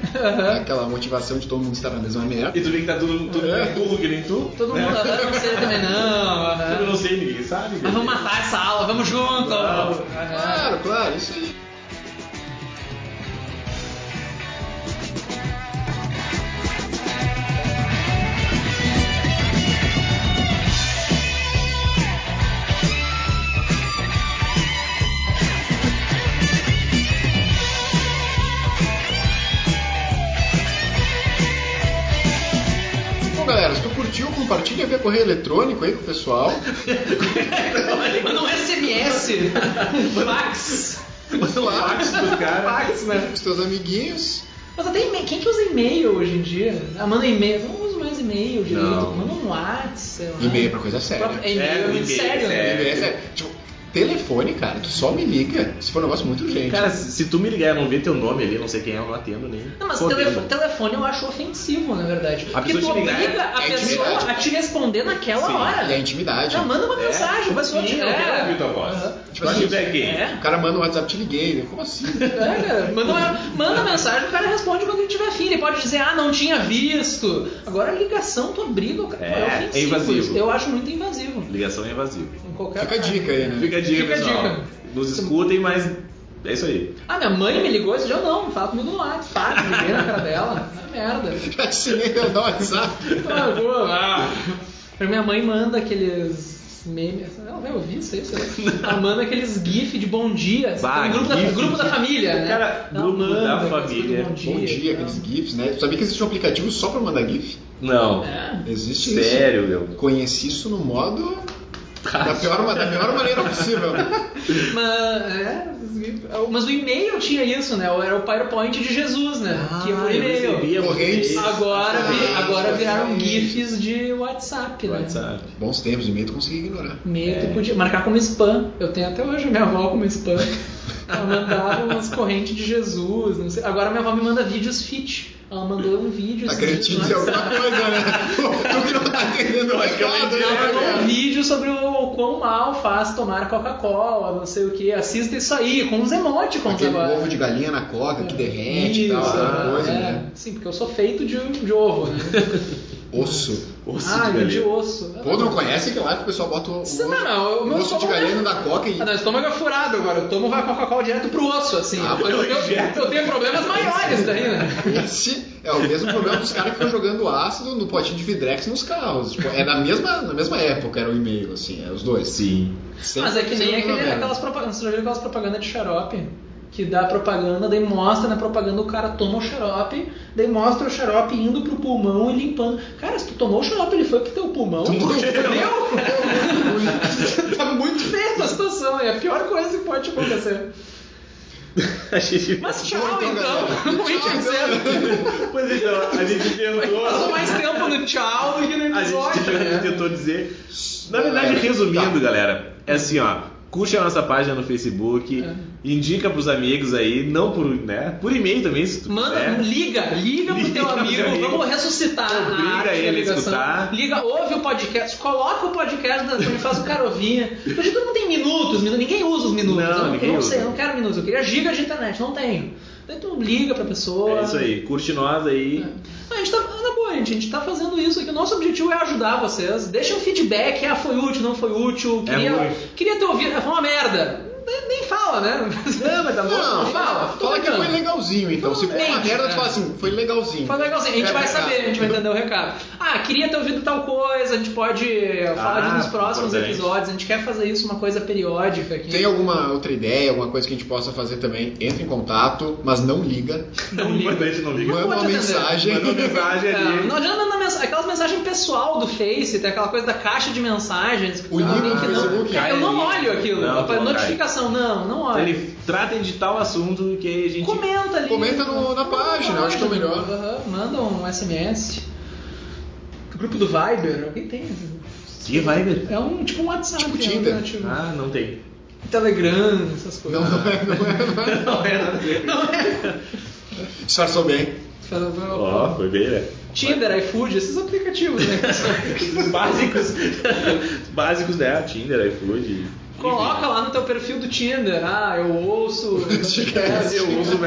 B: Aquela motivação de todo mundo estar na mesma merda.
C: E tu vê que tá tudo, tudo
B: É.
C: burro que nem tu.
A: Todo
C: né?
A: mundo, ah, não sei também não. aham.
C: Eu não sei, ninguém sabe.
A: Ah, vamos matar essa aula, vamos junto. Aham.
B: Claro, claro, isso aí. Correio eletrônico aí com o pessoal.
A: Manda um SMS, fax.
B: Manda
C: Fax pros caras.
A: Fax, né?
B: os teus amiguinhos.
A: Mas até e-mail. Quem que usa e-mail hoje em dia? Ah, manda e-mail. Eu não uso mais e-mail direito.
C: Não.
A: Manda um WhatsApp, sei lá.
B: E-mail é pra coisa séria.
A: É, e-mail é,
C: É,
A: muito
C: e-mail,
A: sério, né?
C: é.
B: E-mail é sério. Tipo, telefone, cara, tu só me liga se for um negócio muito urgente.
C: Cara, se, tu me ligar e não ver teu nome ali, não sei quem é, eu não atendo nem.
A: Não, mas telefone, telefone eu acho ofensivo, na verdade.
C: A
A: Porque tu
C: ligar
A: obriga
C: é-
A: a
B: é
A: pessoa
B: intimidade.
A: a te responder naquela
C: Sim,
A: hora.
B: A intimidade.
A: Já manda uma
C: É,
A: mensagem,
C: como
A: pessoa
C: assim?
A: te.
C: Eu
A: é.
C: quero ouvir tua voz.
B: Tipo assim,
C: game.
A: É.
B: O cara manda um WhatsApp, te liguei. né? Como assim?
A: É, cara, manda, uma, manda mensagem, o cara responde quando ele tiver fim. Ele pode dizer, ah, não tinha visto. Agora a ligação, tu obriga o cara.
C: É, é
A: ofensivo
C: invasivo.
A: isso. Eu acho muito invasivo.
C: Ligação é invasiva.
A: Em qualquer
B: Fica a dica aí, né?
C: Fica a dica,
A: Fica a
C: pessoal.
A: dica.
C: Nos escutem, mas é isso aí.
A: Ah, minha mãe me ligou esse dia, não, fala comigo no WhatsApp. Liguei na cara dela. Na merda.
B: Já assinei meu WhatsApp.
A: Ah, vou lá. Aí Minha mãe manda aqueles memes. Ela vai ouvir isso aí. Ela manda aqueles GIF de bom dia.
C: Bah,
A: Tem um grupo, da, grupo da família, né?
C: Cara,
A: Ela
C: grupo
A: manda
C: da família.
A: coisas do
B: Bom dia,
A: e
B: aqueles. GIFs, né? Tu sabia que existe um aplicativo só pra mandar GIF?
C: Não.
A: É.
B: Existe isso.
C: Sério, meu.
B: Conheci isso no modo. Da pior, da pior maneira possível.
A: Mas, é, mas o e-mail tinha isso, né? Era o PowerPoint de Jesus, né? que
C: Ah, eu
A: e-mail.
C: recebia
B: Correntes.
A: Agora,
B: Ah,
A: agora viraram. GIFs de WhatsApp, né?
C: WhatsApp.
B: Bons tempos, e-mail tu conseguia ignorar.
A: E-mail tu
C: É.
A: podia marcar como spam. Eu tenho até hoje minha avó como spam. Ela mandava umas correntes de Jesus, não sei. Agora minha avó me manda vídeos fit. Ela mandou um vídeo.
B: Tá
A: esses
B: querendo te
A: dias no
B: dizer alguma coisa, né? tu que não tá entendendo o recado,
A: Ela mandou um
B: né?
A: vídeo sobre o, o quão mal faz tomar Coca-Cola, não sei o que. Assista isso aí, com uns emoticons
B: Aquele
A: agora.
B: ovo de galinha na coca que derrete e tal,
A: Isso,
B: aquela coisa,
A: é.
B: né?
A: Sim, porque eu sou feito de, de ovo, né?
B: Osso.
C: Osso
A: ah,
C: de
A: de,
C: galinha.
A: osso.
B: Pô, não conhece aquele lá que o pessoal bota o, o
A: Não, o
B: osso de galinha
A: é-
B: da coca e.
A: Ah, não, o estômago é furado agora. Eu tomo vai Coca-Cola direto pro osso, assim.
B: Ah,
A: mas eu,
B: mas
A: tenho, eu tenho problemas maiores daí, né?
B: Esse é o mesmo problema dos caras que ficam jogando ácido no potinho de Vidrex nos carros. Tipo, é na mesma, na mesma época era o e-mail, assim, é os dois.
C: Sim.
B: Sempre-
A: Mas é que nem
B: sempre
A: aquele, aquelas propagandas. Você já viu aquelas propagandas de xarope? Que dá propaganda, daí mostra na propaganda o cara toma o xarope, daí mostra o xarope indo pro pulmão e limpando. Cara, se tu tomou o xarope, ele foi pro teu pulmão, tu
B: Tomou.
A: entendeu? tá muito feia essa situação, é a pior coisa que pode te acontecer.
C: A gente...
A: Mas tchau,
B: Bom, então,
A: então. a gente
B: Tchau.
C: Pois então, a gente tentou.
A: Passou mais tempo no tchau do que no
C: A
A: episódio.
C: gente
A: né?
C: tentou dizer. Na verdade, resumindo,
B: tá.
C: galera, é assim, ó. Curte a nossa página no Facebook,
A: É.
C: indica pros amigos aí, não por, né? Por e-mail também, se tu
A: Manda,
C: quiser.
A: liga, liga pro
C: Liga
A: teu amigo,
C: amigo.
A: vamos ressuscitar
C: Obriga
A: a arte da
C: ele a escutar.
A: Liga, ouve o podcast, coloca o podcast da faz o ouvir. Porque todo mundo tem minutos, minutos, ninguém usa os minutos.
C: Não,
A: eu
C: ninguém
A: eu não
C: usa.
A: sei, eu não quero minutos, eu queria giga de internet, não tenho. Tu liga pra pessoa.
C: É isso aí, curte nós aí.
A: A gente tá, gente, a gente tá fazendo isso aqui. O nosso objetivo é ajudar vocês. Deixa um feedback, ah, foi útil, não foi útil.
C: É
A: Queria,
C: ruim.
A: queria ter ouvido, foi uma merda. Nem, nem fala, né?
C: Não, mas tá bom.
B: Não,
A: fala, tô
B: fala que foi legalzinho, então. Se for uma merda,
A: é.
B: tu fala assim, foi legalzinho.
A: Foi legalzinho, a gente
B: É,
A: vai saber, a gente vai entender o recado. Ah, queria ter ouvido tal coisa, a gente pode falar
C: Ah,
A: disso nos próximos
C: importante.
A: episódios, a gente quer fazer isso uma coisa periódica aqui.
B: Tem alguma outra ideia, alguma coisa que a gente possa fazer também, entre em contato, mas não liga.
C: Não liga. Importante não liga.
B: Manda uma
A: atender.
B: mensagem.
C: Manda uma mensagem
A: É,
C: ali.
A: não adianta mandar mens aquelas mensagens pessoal do Face, tem aquela coisa da caixa de mensagens.
B: O link do
A: não-
B: Facebook,
A: eu não olho aquilo.
C: Não, tu não
A: não, não olho.
C: Ele tratem de tal assunto que aí a gente.
A: Comenta ali.
B: Comenta no- na página, eu acho que é o melhor.
A: Aham, Manda um SMS. Grupo do Viber, alguém tem?
C: Que Viber?
A: É um tipo um WhatsApp.
B: Tipo
A: é um
B: Tinder.
A: aplicativo.
C: Ah, não tem.
A: Telegram, essas coisas.
B: Não, não é, não é, não é.
C: Não é nada a ver.
A: Não é.
B: Disfarçou bem.
C: Ó, foi bem, né?
A: Tinder, iFood, esses aplicativos, né?
C: Os básicos. Os básicos, né? Tinder, iFood.
A: Coloca lá no teu perfil do Tinder, ah, eu ouço.
B: Esquece.
C: Eu uso o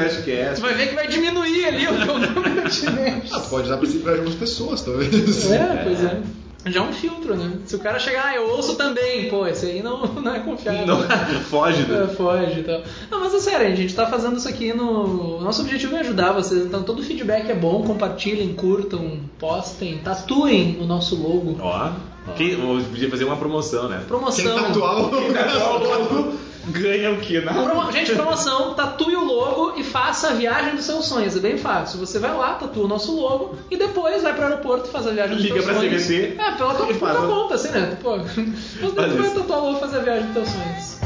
A: Tu vai ver que vai diminuir ali o teu número de matches.
B: Ah, tu pode dar pra pra algumas pessoas, talvez.
A: É, pois é. Já é um filtro, né? Se o cara chegar, ah, eu ouço também, pô, esse aí não, não é confiável.
C: Não, foge,
A: É,
C: né?
A: foge e tal. Não, mas é sério, a gente tá fazendo isso aqui no. Nosso objetivo é ajudar vocês, então todo feedback é bom, compartilhem, curtam, postem, tatuem o nosso logo.
C: Ó, quem, eu podia fazer uma promoção, né?
A: Promoção.
B: Quem tatuar o
C: logo ganha o quê? Nada.
A: Promo- Gente, promoção, tatue o logo e faça a viagem dos seus sonhos. É bem fácil. Você vai lá, tatua o nosso logo e depois vai pro aeroporto, faz a viagem dos
C: Liga
A: seus
C: pra
A: sonhos.
C: CVC
A: É, pela tua
C: faz
A: conta, assim, né? Pô, tu vai tatuar o logo e fazer a viagem dos teus sonhos.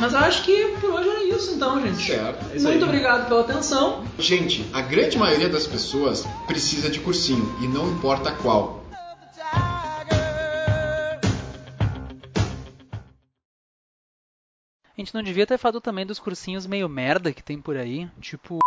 A: Mas eu acho que por hoje era isso então, gente.
B: Certo.
C: É isso
A: Muito
C: aí.
A: obrigado pela atenção.
B: Gente, a grande maioria das pessoas precisa de cursinho, e não importa qual.
D: A gente não devia ter falado também dos cursinhos meio merda que tem por aí, tipo